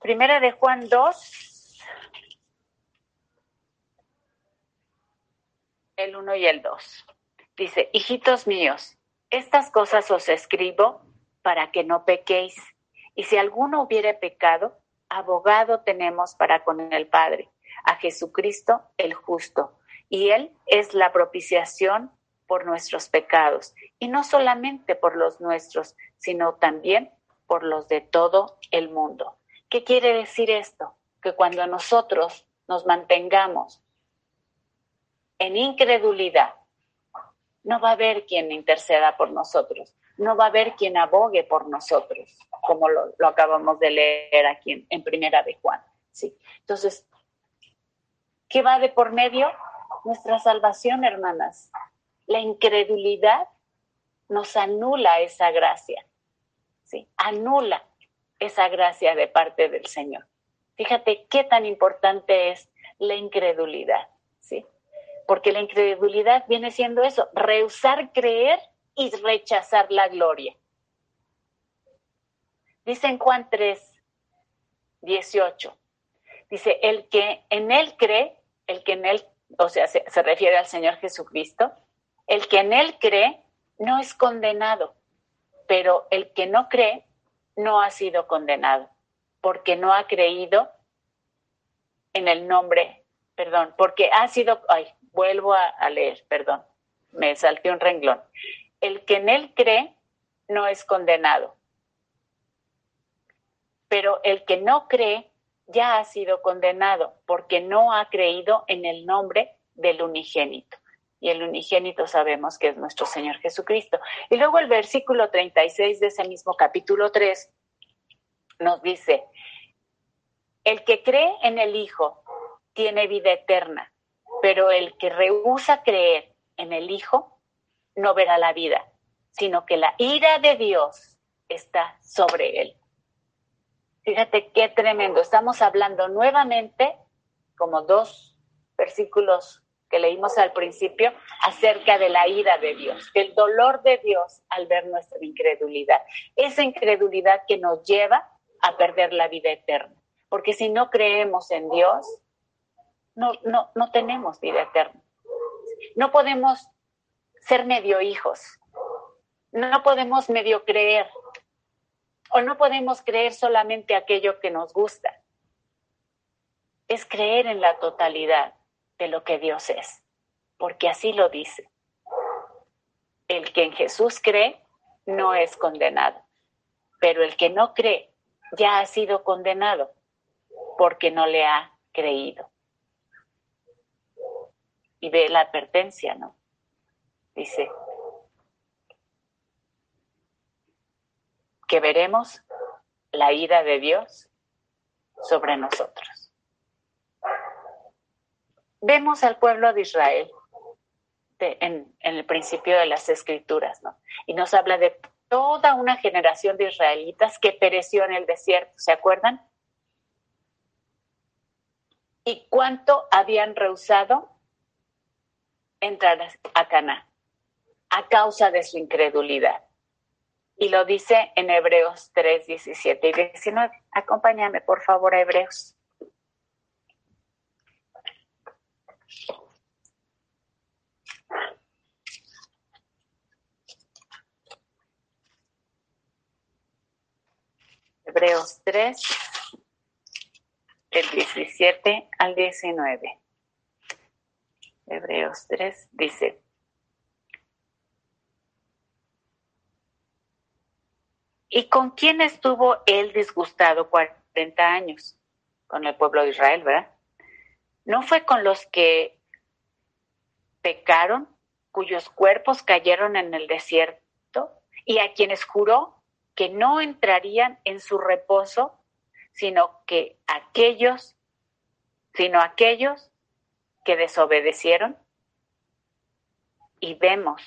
Primera de Juan 2, el 1 y el 2. Dice, hijitos míos, estas cosas os escribo para que no pequéis. Y si alguno hubiere pecado, abogado tenemos para con el Padre, a Jesucristo el justo. Y Él es la propiciación por nuestros pecados. Y no solamente por los nuestros, sino también por los de todo el mundo. ¿Qué quiere decir esto? Que cuando nosotros nos mantengamos en incredulidad, no va a haber quien interceda por nosotros, no va a haber quien abogue por nosotros, como lo, acabamos de leer aquí en, Primera de Juan. Sí. Entonces, ¿qué va de por medio? Nuestra salvación, hermanas. La incredulidad nos anula esa gracia. Sí, anula esa gracia de parte del Señor. Fíjate qué tan importante es la incredulidad, ¿sí? Porque la incredulidad viene siendo eso, rehusar creer y rechazar la gloria. Dice en Juan 3, 18, dice, el que en él cree, el que en él, o sea, se, se refiere al Señor Jesucristo, el que en él cree no es condenado, pero el que no cree no ha sido condenado porque no ha creído en el nombre, perdón, porque ha sido, ay, vuelvo a, leer, perdón, me salté un renglón. El que en él cree no es condenado, pero el que no cree ya ha sido condenado porque no ha creído en el nombre del unigénito. Y el unigénito sabemos que es nuestro Señor Jesucristo. Y luego el versículo 36 de ese mismo capítulo 3 nos dice, el que cree en el Hijo tiene vida eterna, pero el que rehúsa creer en el Hijo no verá la vida, sino que la ira de Dios está sobre él. Fíjate qué tremendo. Estamos hablando nuevamente, como dos versículos que leímos al principio, acerca de la ira de Dios, del dolor de Dios al ver nuestra incredulidad. Esa incredulidad que nos lleva a perder la vida eterna. Porque si no creemos en Dios, no, no, no tenemos vida eterna. No podemos ser medio hijos. No podemos medio creer. O no podemos creer solamente aquello que nos gusta. Es creer en la totalidad de lo que Dios es. Porque así lo dice. El que en Jesús cree no es condenado. Pero el que no cree ya ha sido condenado porque no le ha creído. Y ve la advertencia, ¿no? Dice que veremos la ira de Dios sobre nosotros. Vemos al pueblo de Israel en, en, el principio de las escrituras, ¿no? Y nos habla de toda una generación de israelitas que pereció en el desierto, ¿se acuerdan? ¿Y cuánto habían rehusado entrar a Cana a causa de su incredulidad? Y lo dice en Hebreos 3, 17 y 19. Acompáñame, por favor, a Hebreos. Hebreos 3, del 17 al 19. Hebreos 3 dice, ¿y con quién estuvo él disgustado 40 años? Con el pueblo de Israel, ¿verdad? ¿No fue con los que pecaron cuyos cuerpos cayeron en el desierto y a quienes juró que no entrarían en su reposo, sino que aquellos, sino aquellos que desobedecieron. Y vemos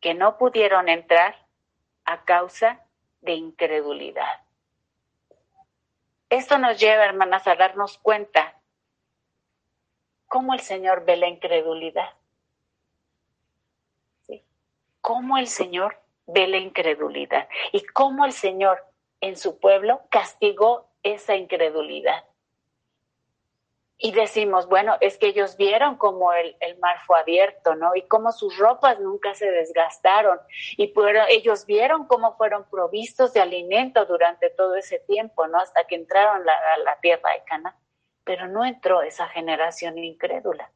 que no pudieron entrar a causa de incredulidad. Esto nos lleva, hermanas, a darnos cuenta cómo el Señor ve la incredulidad. Cómo el Señor ve la incredulidad y cómo el Señor en su pueblo castigó esa incredulidad y decimos, bueno, es que ellos vieron cómo el, mar fue abierto, ¿no? Y cómo sus ropas nunca se desgastaron. Y ellos vieron cómo fueron provistos de alimento durante todo ese tiempo, ¿no? Hasta que entraron a la, tierra de Cana. Pero no entró esa generación incrédula.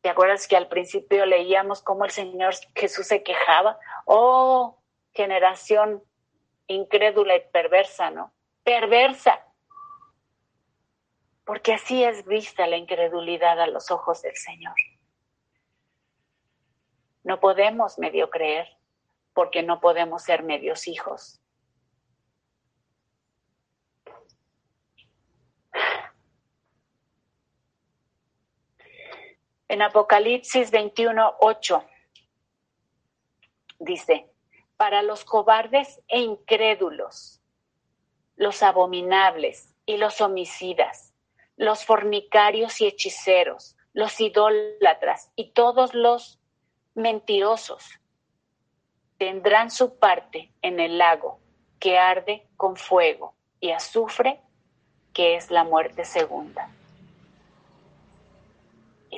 ¿Te acuerdas que al principio leíamos cómo el Señor Jesús se quejaba? Oh, generación incrédula y perversa, ¿no? Perversa porque así es vista la incredulidad a los ojos del Señor. No podemos medio creer porque no podemos ser medios hijos. En Apocalipsis 21, 8 dice, para los cobardes e incrédulos, los abominables y los homicidas, los fornicarios y hechiceros, los idólatras y todos los mentirosos tendrán su parte en el lago que arde con fuego y azufre, que es la muerte segunda.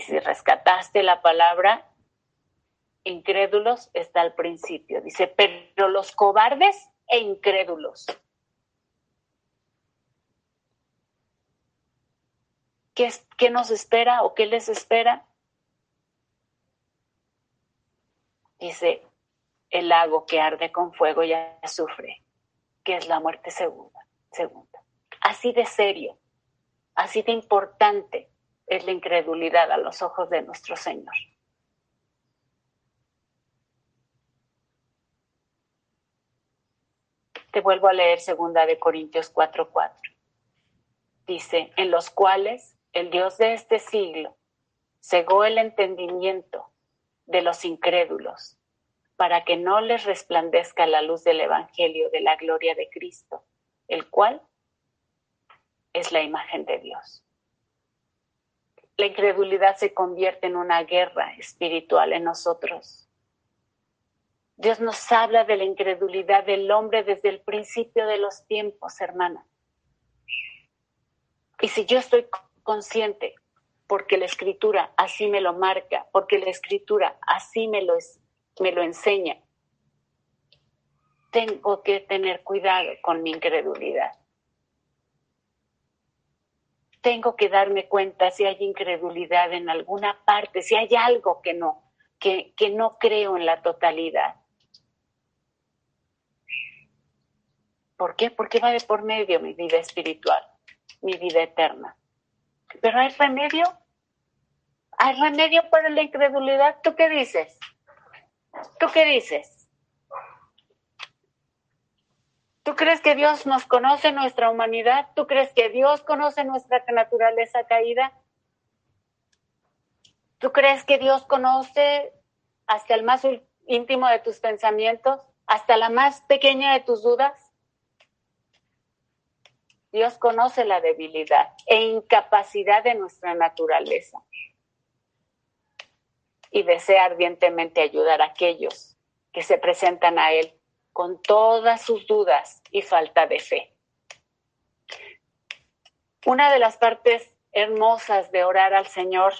Y si rescataste la palabra, incrédulos está al principio. Dice, pero los cobardes e incrédulos ¿Qué, nos espera o qué les espera? Dice, el lago que arde con fuego ya sufre, que es la muerte segunda, segunda. Así de serio, así de importante es la incredulidad a los ojos de nuestro Señor. Te vuelvo a leer segunda de Corintios 4:4. Dice, en los cuales el Dios de este siglo cegó el entendimiento de los incrédulos para que no les resplandezca la luz del Evangelio de la gloria de Cristo, el cual es la imagen de Dios. La incredulidad se convierte en una guerra espiritual en nosotros. Dios nos habla de la incredulidad del hombre desde el principio de los tiempos, hermana. Y si yo estoy consciente, porque la escritura así me lo marca, porque la escritura así me lo, me lo enseña. Tengo que tener cuidado con mi incredulidad. Tengo que darme cuenta si hay incredulidad en alguna parte, si hay algo que no, que, que no creo en la totalidad. ¿Por qué? Porque va de por medio mi vida espiritual, mi vida eterna. Pero hay remedio. ¿Hay remedio para la incredulidad? ¿Tú qué dices? ¿Tú qué dices? ¿Tú crees que Dios nos conoce nuestra humanidad? ¿Tú crees que Dios conoce nuestra naturaleza caída? ¿Tú crees que Dios conoce hasta el más íntimo de tus pensamientos? ¿Hasta la más pequeña de tus dudas? Dios conoce la debilidad e incapacidad de nuestra naturaleza y desea ardientemente ayudar a aquellos que se presentan a Él con todas sus dudas y falta de fe. Una de las partes hermosas de orar al Señor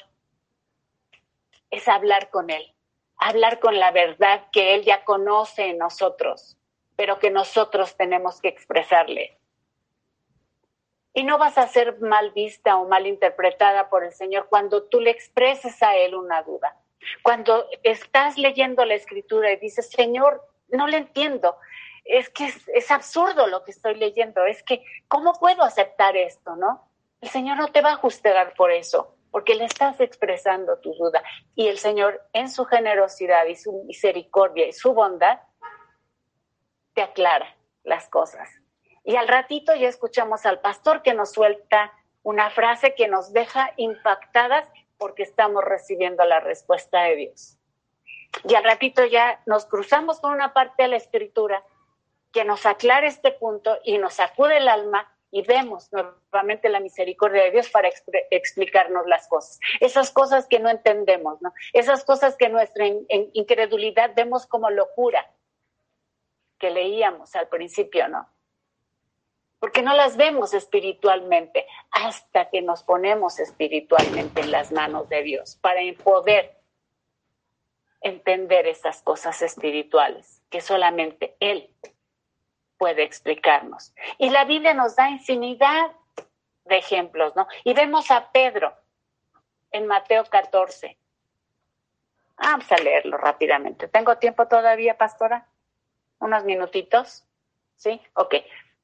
es hablar con Él, hablar con la verdad que Él ya conoce en nosotros, pero que nosotros tenemos que expresarle y no vas a ser mal vista o mal interpretada por el Señor cuando tú le expreses a Él una duda. Cuando estás leyendo la escritura y dices, Señor, no le entiendo, es que es, absurdo lo que estoy leyendo, es que, ¿cómo puedo aceptar esto, no? El Señor no te va a juzgar por eso. porque le estás expresando tu duda. Y el Señor, en su generosidad y su misericordia y su bondad, te aclara las cosas. Y al ratito ya escuchamos al pastor que nos suelta una frase que nos deja impactadas porque estamos recibiendo la respuesta de Dios. Y al ratito ya nos cruzamos con una parte de la escritura que nos aclara este punto y nos sacude el alma y vemos nuevamente la misericordia de Dios para explicarnos las cosas. Esas cosas que no entendemos, ¿no? Esas cosas que nuestra incredulidad vemos como locura, que leíamos al principio, ¿no? Porque no las vemos espiritualmente hasta que nos ponemos espiritualmente en las manos de Dios para poder entender esas cosas espirituales que solamente Él puede explicarnos. Y la Biblia nos da infinidad de ejemplos, ¿no? Y vemos a Pedro en Mateo 14. Vamos a leerlo rápidamente. ¿Tengo tiempo todavía, pastora? ¿Unos minutitos? ¿Sí? Ok,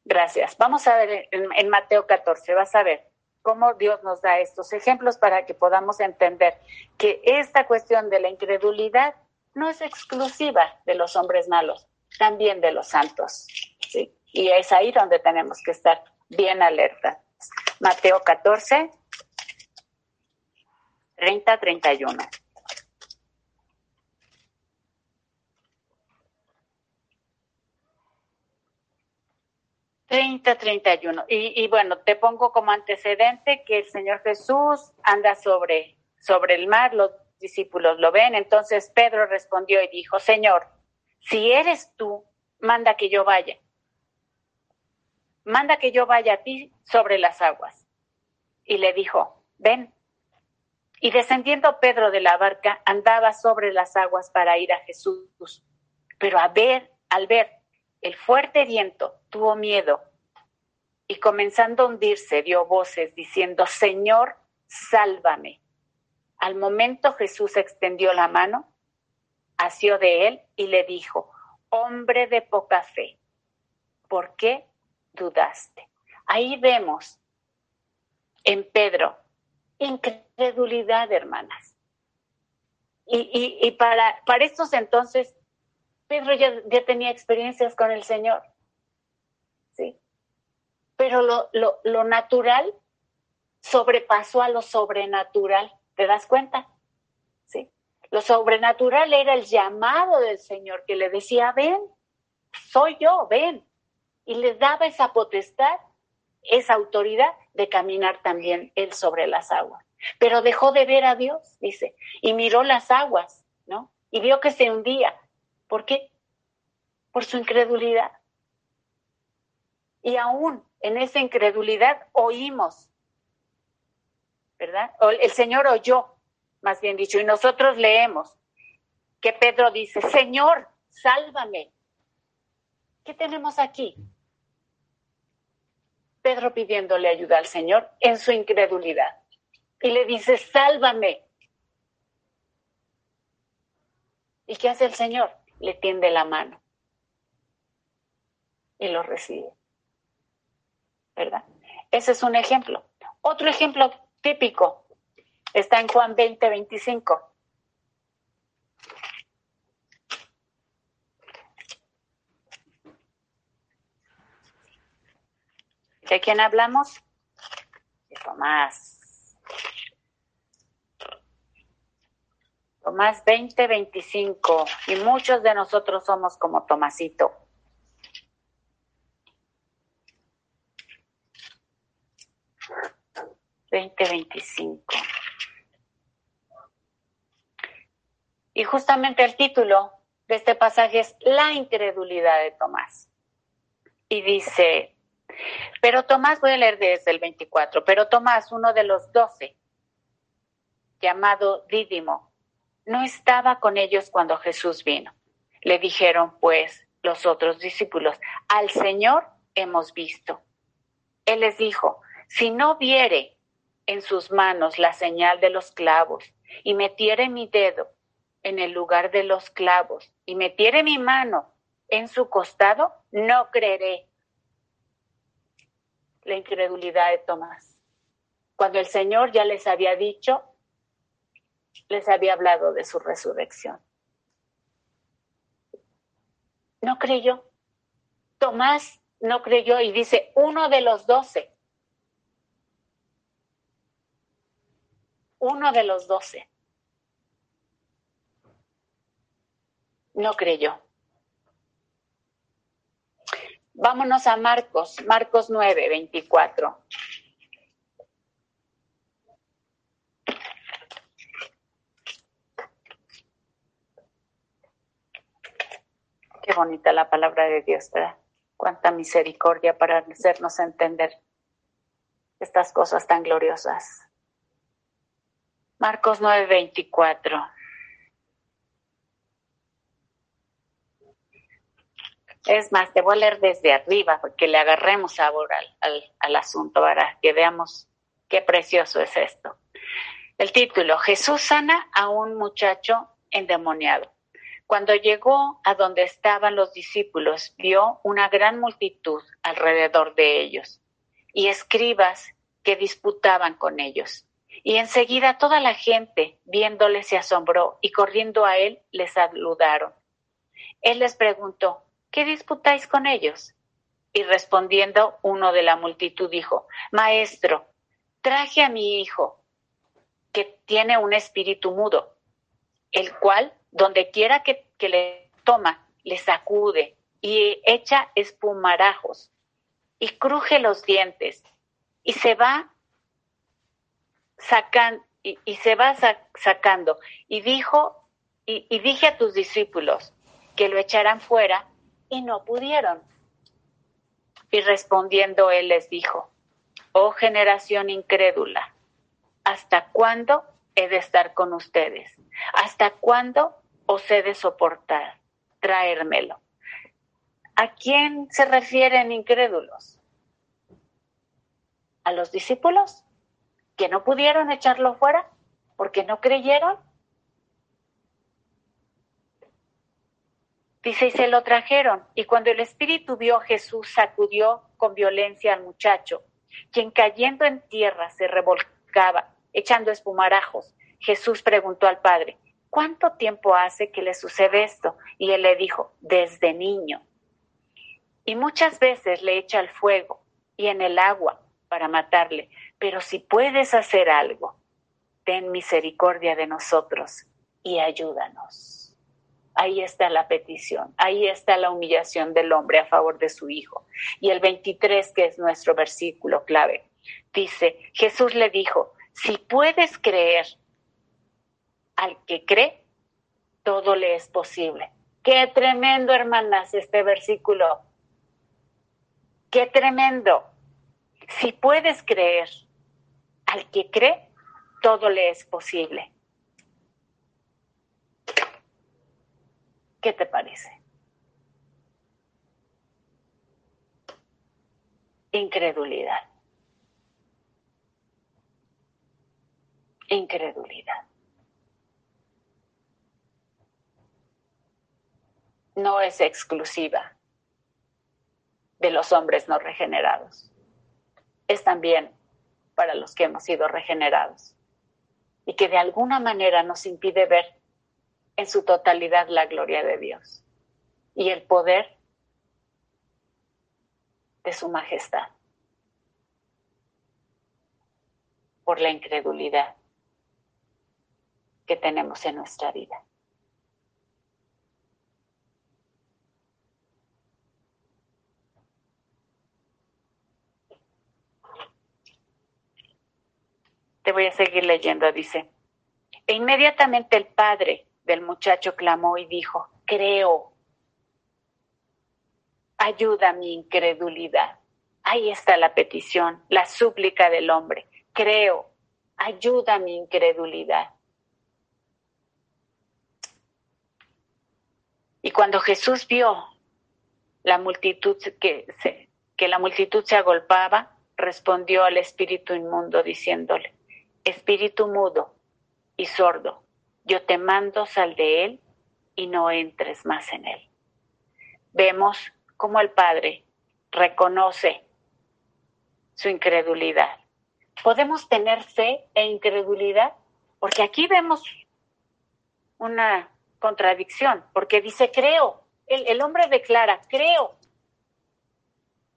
gracias. Vamos a ver en, en Mateo 14, vas a ver cómo Dios nos da estos ejemplos para que podamos entender que esta cuestión de la incredulidad no es exclusiva de los hombres malos, también de los santos. ¿sí? Y es ahí donde tenemos que estar bien alerta. Mateo 14, 30, 31. Treinta, treinta y uno. Y bueno, te pongo como antecedente que el Señor Jesús anda sobre, sobre el mar, los discípulos lo ven. Entonces Pedro respondió y dijo, Señor, si eres tú, manda que yo vaya manda que yo vaya a ti sobre las aguas. Y le dijo, ven. Y descendiendo Pedro de la barca, andaba sobre las aguas para ir a Jesús. Pero a ver, al ver el fuerte viento, tuvo miedo y comenzando a hundirse, dio voces diciendo, Señor, sálvame. Al momento Jesús extendió la mano, asió de él y le dijo, hombre de poca fe, ¿por qué dudaste. Ahí vemos en Pedro incredulidad, hermanas. Y, para, para estos entonces, Pedro ya, tenía experiencias con el Señor. Pero lo, lo, lo natural sobrepasó a lo sobrenatural. ¿Te das cuenta? ¿Sí? Lo sobrenatural era el llamado del Señor que le decía, ven, soy yo, ven y le daba esa potestad, esa autoridad de caminar también él sobre las aguas. Pero dejó de ver a Dios, dice, y miró las aguas, ¿no? Y vio que se hundía. ¿Por qué? Por su incredulidad. Y aún en esa incredulidad oímos, ¿verdad? el Señor oyó, más bien dicho, y nosotros leemos que Pedro dice, Señor, sálvame. ¿Qué tenemos aquí? Pedro pidiéndole ayuda al Señor en su incredulidad. Y le dice, sálvame. ¿Y qué hace el Señor? Le tiende la mano y lo recibe. ¿Verdad? Ese es un ejemplo. Otro ejemplo típico está en Juan 20, 25. ¿De quién hablamos? De Tomás. Tomás 20, 25. Y muchos de nosotros somos como Tomasito. Veinte veinticinco. Y justamente el título de este pasaje es La incredulidad de Tomás. Y dice, pero Tomás, voy a leer desde el 24, pero Tomás, uno de los doce, llamado Dídimo, no estaba con ellos cuando Jesús vino. Le dijeron, pues, los otros discípulos, al Señor hemos visto. Él les dijo, si no viere en sus manos la señal de los clavos y metiere mi dedo en el lugar de los clavos y metiere mi mano en su costado, no creeré la incredulidad de Tomás. cuando el Señor ya les había dicho, les había hablado de su resurrección. No creyó. Tomás no creyó y dice, uno de los doce. Uno de los doce. No creyó. Vámonos a Marcos, Marcos 9, 24. Qué bonita la palabra de Dios, ¿verdad? Cuánta misericordia para hacernos entender estas cosas tan gloriosas. Marcos 9, 24. Es más, te voy a leer desde arriba porque le agarremos sabor al, al, asunto para que veamos qué precioso es esto. El título, Jesús sana a un muchacho endemoniado. Cuando llegó a donde estaban los discípulos, vio una gran multitud alrededor de ellos y escribas que disputaban con ellos. Y enseguida toda la gente, viéndole, se asombró y corriendo a él, le saludaron. Él les preguntó, ¿qué disputáis con ellos? Y respondiendo uno de la multitud dijo, Maestro, traje a mi hijo, que tiene un espíritu mudo, el cual, donde quiera que, le toma, le sacude y echa espumarajos y cruje los dientes y se va sacando y, se va sacando. Y dijo, y dije a tus discípulos que lo echarán fuera y no pudieron. Y respondiendo él les dijo, oh generación incrédula, ¿hasta cuándo he de estar con ustedes? ¿Hasta cuándo os he de soportar? Traérmelo. ¿A quién se refieren incrédulos? ¿A los discípulos que no pudieron echarlo fuera porque no creyeron? Dice, y se lo trajeron. Y cuando el espíritu vio a Jesús, sacudió con violencia al muchacho, quien cayendo en tierra se revolcaba, echando espumarajos. Jesús preguntó al padre, ¿cuánto tiempo hace que le sucede esto? Y él le dijo, desde niño. Y muchas veces le echa al fuego y en el agua para matarle. Pero si puedes hacer algo, ten misericordia de nosotros y ayúdanos. Ahí está la petición, ahí está la humillación del hombre a favor de su hijo. Y el 23, que es nuestro versículo clave, dice, Jesús le dijo, si puedes creer al que cree, todo le es posible. Qué tremendo, hermanas, este versículo. Qué tremendo. Si puedes creer al que cree, todo le es posible. ¿Qué te parece? Incredulidad. Incredulidad. No es exclusiva de los hombres no regenerados. Es también para los que hemos sido regenerados y que de alguna manera nos impide ver en su totalidad la gloria de Dios y el poder de su majestad por la incredulidad que tenemos en nuestra vida. Te voy a seguir leyendo, dice. E inmediatamente el Padre del muchacho clamó y dijo, creo, ayuda mi incredulidad. Ahí está la petición, la súplica del hombre. Creo, ayuda mi incredulidad. Y cuando Jesús vio la multitud que, que la multitud se agolpaba, respondió al espíritu inmundo diciéndole, espíritu mudo y sordo, yo te mando, sal de él y no entres más en él. Vemos cómo el Padre reconoce su incredulidad, podemos tener fe e incredulidad, porque aquí vemos una contradicción, porque dice creo, el, hombre declara creo,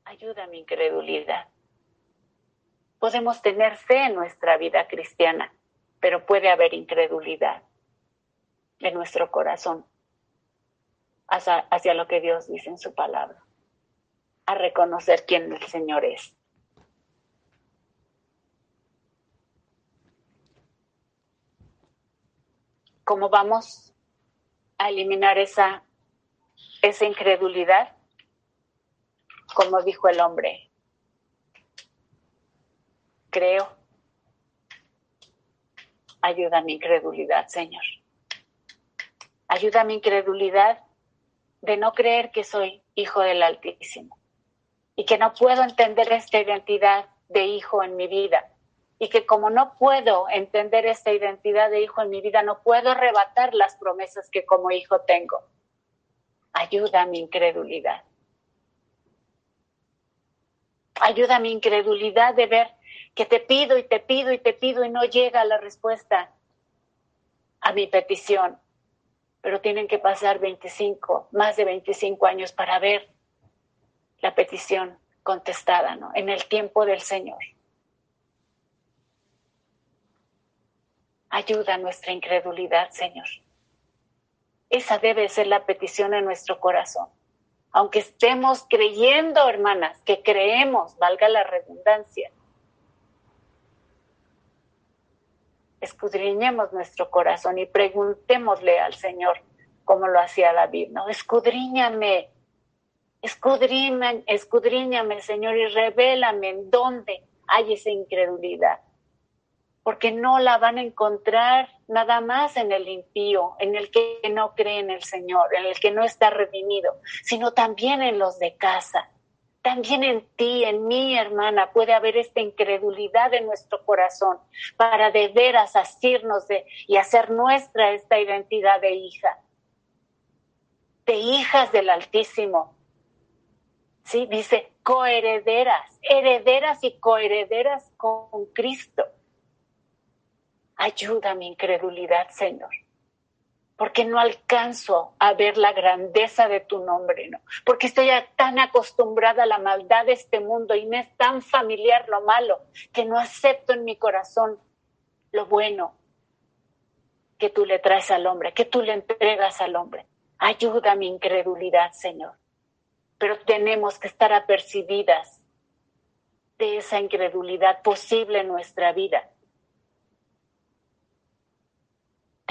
ayuda a mi incredulidad. Podemos tener fe en nuestra vida cristiana, pero puede haber incredulidad en nuestro corazón hacia, hacia lo que Dios dice en su palabra, a reconocer quién el Señor es. ¿Cómo vamos a eliminar esa, esa incredulidad? Como dijo el hombre, creo. Ayuda a mi incredulidad, Señor. Ayuda a mi incredulidad de no creer que soy hijo del Altísimo y que no puedo entender esta identidad de hijo en mi vida y que como no puedo entender esta identidad de hijo en mi vida, no puedo arrebatar las promesas que como hijo tengo. Ayuda a mi incredulidad. Ayuda a mi incredulidad de ver que te pido y te pido y te pido y no llega la respuesta a mi petición. Pero tienen que pasar 25, más de 25 años para ver la petición contestada, ¿no? En el tiempo del Señor. Ayuda a nuestra incredulidad, Señor. Esa debe ser la petición en nuestro corazón. Aunque estemos creyendo, hermanas, que creemos, valga la redundancia, escudriñemos nuestro corazón y preguntémosle al Señor como lo hacía David, ¿no? Escudriñame, escudriñame, escudriñame, Señor, y revélame en dónde hay esa incredulidad. Porque no la van a encontrar nada más en el impío, en el que no cree en el Señor, en el que no está redimido, sino también en los de casa, también en ti, en mi hermana, puede haber esta incredulidad en nuestro corazón para de veras asirnos de, y hacer nuestra esta identidad de hija, de hijas del Altísimo. Sí, dice coherederas, herederas y coherederas con Cristo. Ayuda mi incredulidad, Señor porque no alcanzo a ver la grandeza de tu nombre, ¿no? Porque estoy tan acostumbrada a la maldad de este mundo y me es tan familiar lo malo que no acepto en mi corazón lo bueno que tú le traes al hombre, que tú le entregas al hombre. Ayuda mi incredulidad, Señor. Pero tenemos que estar apercibidas de esa incredulidad posible en nuestra vida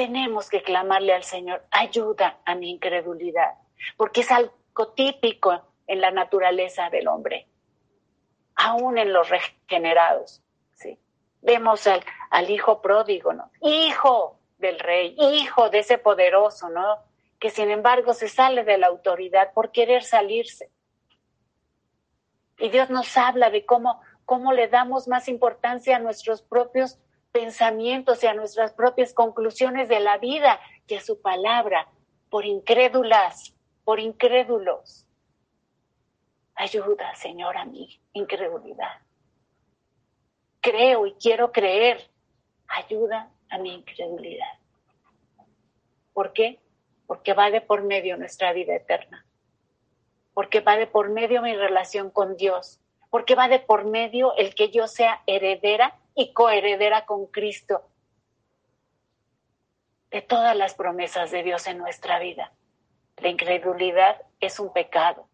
tenemos que clamarle al Señor, ayuda a mi incredulidad, porque es algo típico en la naturaleza del hombre, aún en los regenerados. ¿sí? Vemos al, hijo pródigo, ¿no? Hijo del rey, hijo de ese poderoso, ¿no? Que sin embargo se sale de la autoridad por querer salirse. Y Dios nos habla de cómo, cómo le damos más importancia a nuestros propios pensamientos y a nuestras propias conclusiones de la vida y a su palabra, por incrédulas, por incrédulos. Ayuda, Señor, a mi incredulidad. Creo y quiero creer. Ayuda a mi incredulidad. ¿Por qué? Porque va de por medio nuestra vida eterna. Porque va de por medio mi relación con Dios. Porque va de por medio el que yo sea heredera y coheredera con Cristo de todas las promesas de Dios en nuestra vida. La incredulidad es un pecado.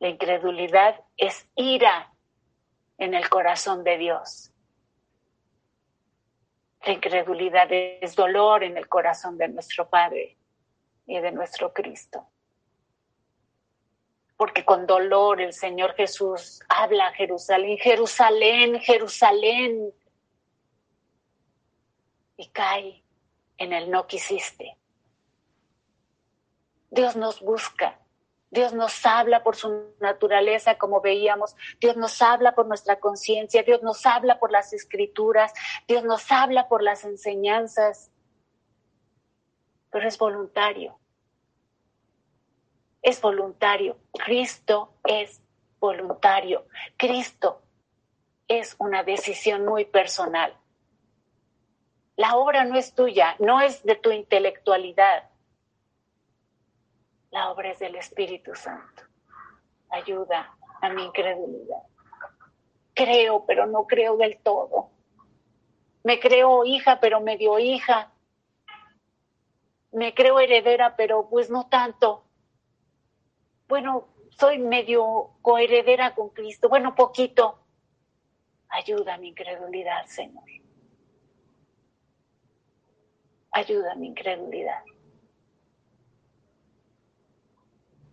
La incredulidad es ira en el corazón de Dios. La incredulidad es dolor en el corazón de nuestro Padre y de nuestro Cristo porque con dolor el Señor Jesús habla a Jerusalén, Jerusalén, Jerusalén, y cae en el no quisiste. Dios nos busca, Dios nos habla por su naturaleza, como veíamos, Dios nos habla por nuestra conciencia, Dios nos habla por las escrituras, Dios nos habla por las enseñanzas, pero es voluntario es voluntario. Cristo es voluntario. Cristo es una decisión muy personal. La obra no es tuya, no es de tu intelectualidad. La obra es del Espíritu Santo. Ayuda a mi incredulidad. Creo, pero no creo del todo. Me creo hija, pero medio hija. Me creo heredera, pero pues no tanto. Bueno, soy medio coheredera con Cristo. Bueno, poquito. Ayuda a mi incredulidad, Señor. Ayuda a mi incredulidad.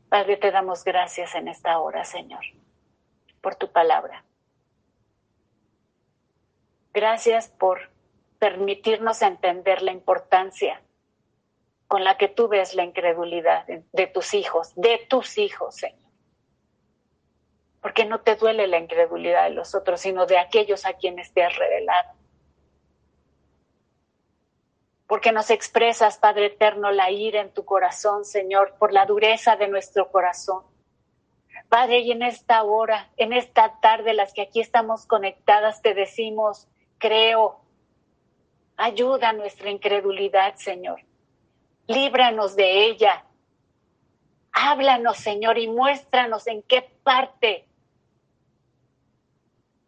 Padre, te damos gracias en esta hora, Señor, por tu palabra. Gracias por permitirnos entender la importancia con la que tú ves la incredulidad de tus hijos, de tus hijos, Señor. Porque no te duele la incredulidad de los otros, sino de aquellos a quienes te has revelado. Porque nos expresas, Padre Eterno, la ira en tu corazón, Señor, por la dureza de nuestro corazón. Padre, y en esta hora, en esta tarde, las que aquí estamos conectadas, te decimos, creo, ayuda a nuestra incredulidad, Señor líbranos de ella. Háblanos, Señor, y muéstranos en qué parte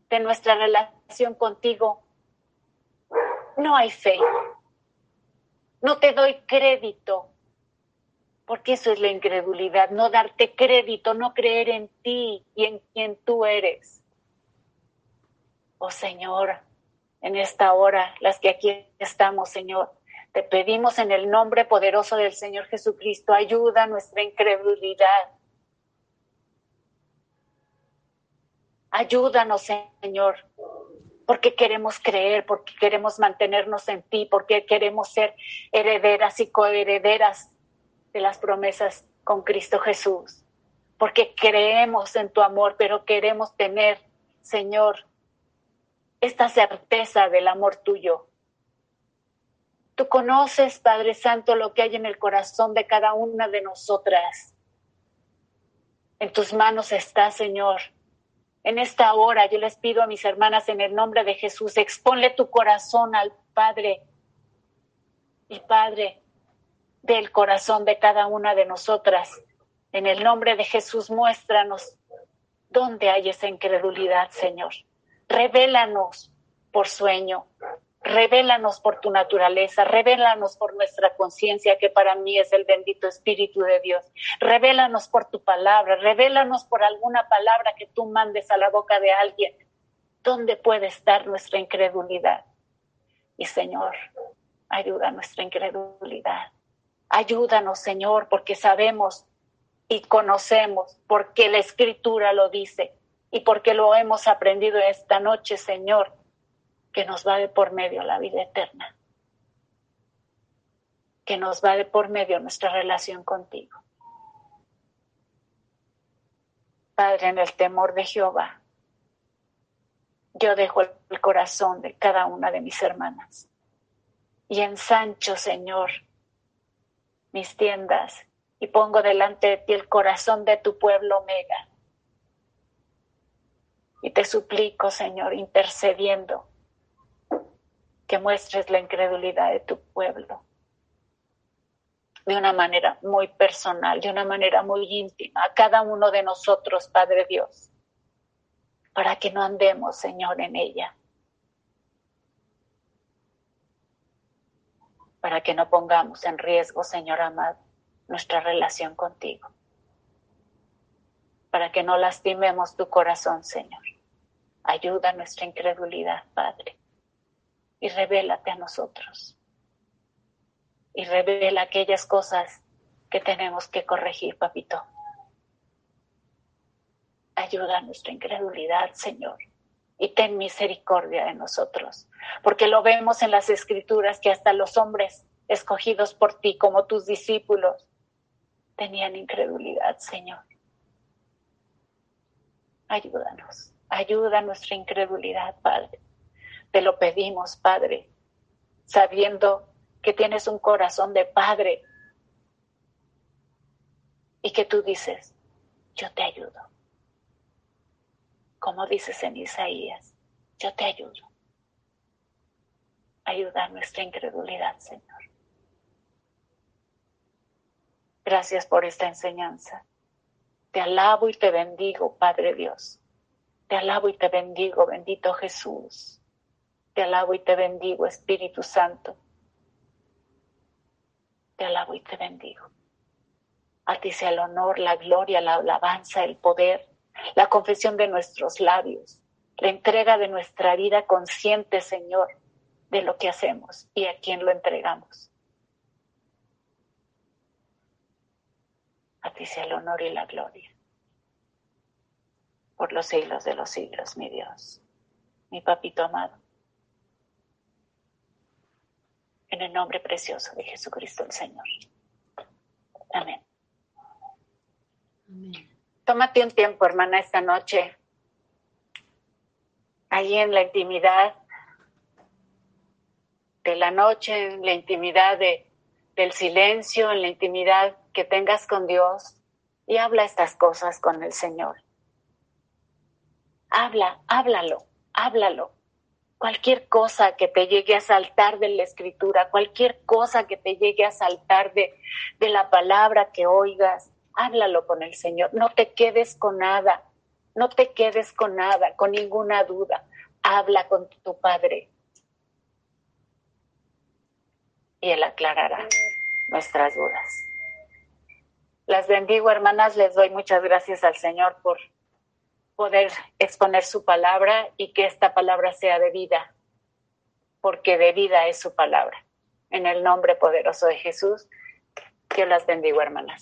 de nuestra relación contigo no hay fe. No te doy crédito, porque eso es la incredulidad, no darte crédito, no creer en ti y en quien tú eres. Oh Señor, en esta hora, las que aquí estamos, Señor, te pedimos en el nombre poderoso del Señor Jesucristo, ayuda a nuestra incredulidad. Ayúdanos, Señor, porque queremos creer, porque queremos mantenernos en ti, porque queremos ser herederas y coherederas de las promesas con Cristo Jesús, porque creemos en tu amor, pero queremos tener, Señor, esta certeza del amor tuyo, Tú conoces, Padre Santo, lo que hay en el corazón de cada una de nosotras. En tus manos está, Señor. En esta hora yo les pido a mis hermanas en el nombre de Jesús, exponle tu corazón al Padre. Y Padre, del corazón de cada una de nosotras. En el nombre de Jesús, muéstranos dónde hay esa incredulidad, Señor. Revélanos por sueño, Revélanos por tu naturaleza, revélanos por nuestra conciencia, que para mí es el bendito Espíritu de Dios. Revélanos por tu palabra, revélanos por alguna palabra que tú mandes a la boca de alguien. ¿Dónde puede estar nuestra incredulidad? Y Señor, ayuda a nuestra incredulidad. Ayúdanos, Señor, porque sabemos y conocemos, porque la Escritura lo dice y porque lo hemos aprendido esta noche, Señor que nos va de por medio la vida eterna, que nos va de por medio nuestra relación contigo. Padre, en el temor de Jehová, yo dejo el corazón de cada una de mis hermanas y ensancho, Señor, mis tiendas y pongo delante de ti el corazón de tu pueblo Omega. Y te suplico, Señor, intercediendo que muestres la incredulidad de tu pueblo de una manera muy personal, de una manera muy íntima, a cada uno de nosotros, Padre Dios, para que no andemos, Señor, en ella, para que no pongamos en riesgo, Señor amado, nuestra relación contigo, para que no lastimemos tu corazón, Señor. Ayuda a nuestra incredulidad, Padre y revélate a nosotros. Y revela aquellas cosas que tenemos que corregir, papito. Ayuda a nuestra incredulidad, Señor, y ten misericordia de nosotros, porque lo vemos en las escrituras que hasta los hombres escogidos por ti como tus discípulos tenían incredulidad, Señor. Ayúdanos, ayuda a nuestra incredulidad, Padre. Te lo pedimos, Padre, sabiendo que tienes un corazón de Padre y que tú dices, yo te ayudo. Como dices en Isaías, Yo te ayudo. Ayuda nuestra incredulidad, Señor. Gracias por esta enseñanza. Te alabo y te bendigo, Padre Dios. Te alabo y te bendigo, bendito Jesús. Te alabo y te bendigo, Espíritu Santo. Te alabo y te bendigo. A ti sea el honor, la gloria, la alabanza, el poder, la confesión de nuestros labios, la entrega de nuestra vida consciente, Señor, de lo que hacemos y a quién lo entregamos. A ti sea el honor y la gloria. Por los siglos de los siglos, mi Dios, mi papito amado. En el nombre precioso de Jesucristo el Señor. Amén. Amén. Tómate un tiempo, hermana, esta noche, ahí en la intimidad de la noche, en la intimidad de, del silencio, en la intimidad que tengas con Dios y habla estas cosas con el Señor. Habla, háblalo, háblalo. Cualquier cosa que te llegue a saltar de la escritura, cualquier cosa que te llegue a saltar de, de la palabra que oigas, háblalo con el Señor. No te quedes con nada, no te quedes con nada, con ninguna duda. Habla con tu Padre. Y Él aclarará nuestras dudas. Las bendigo, hermanas. Les doy muchas gracias al Señor por poder exponer su palabra y que esta palabra sea de vida, porque de vida es su palabra. En el nombre poderoso de Jesús, que las bendigo, hermanas.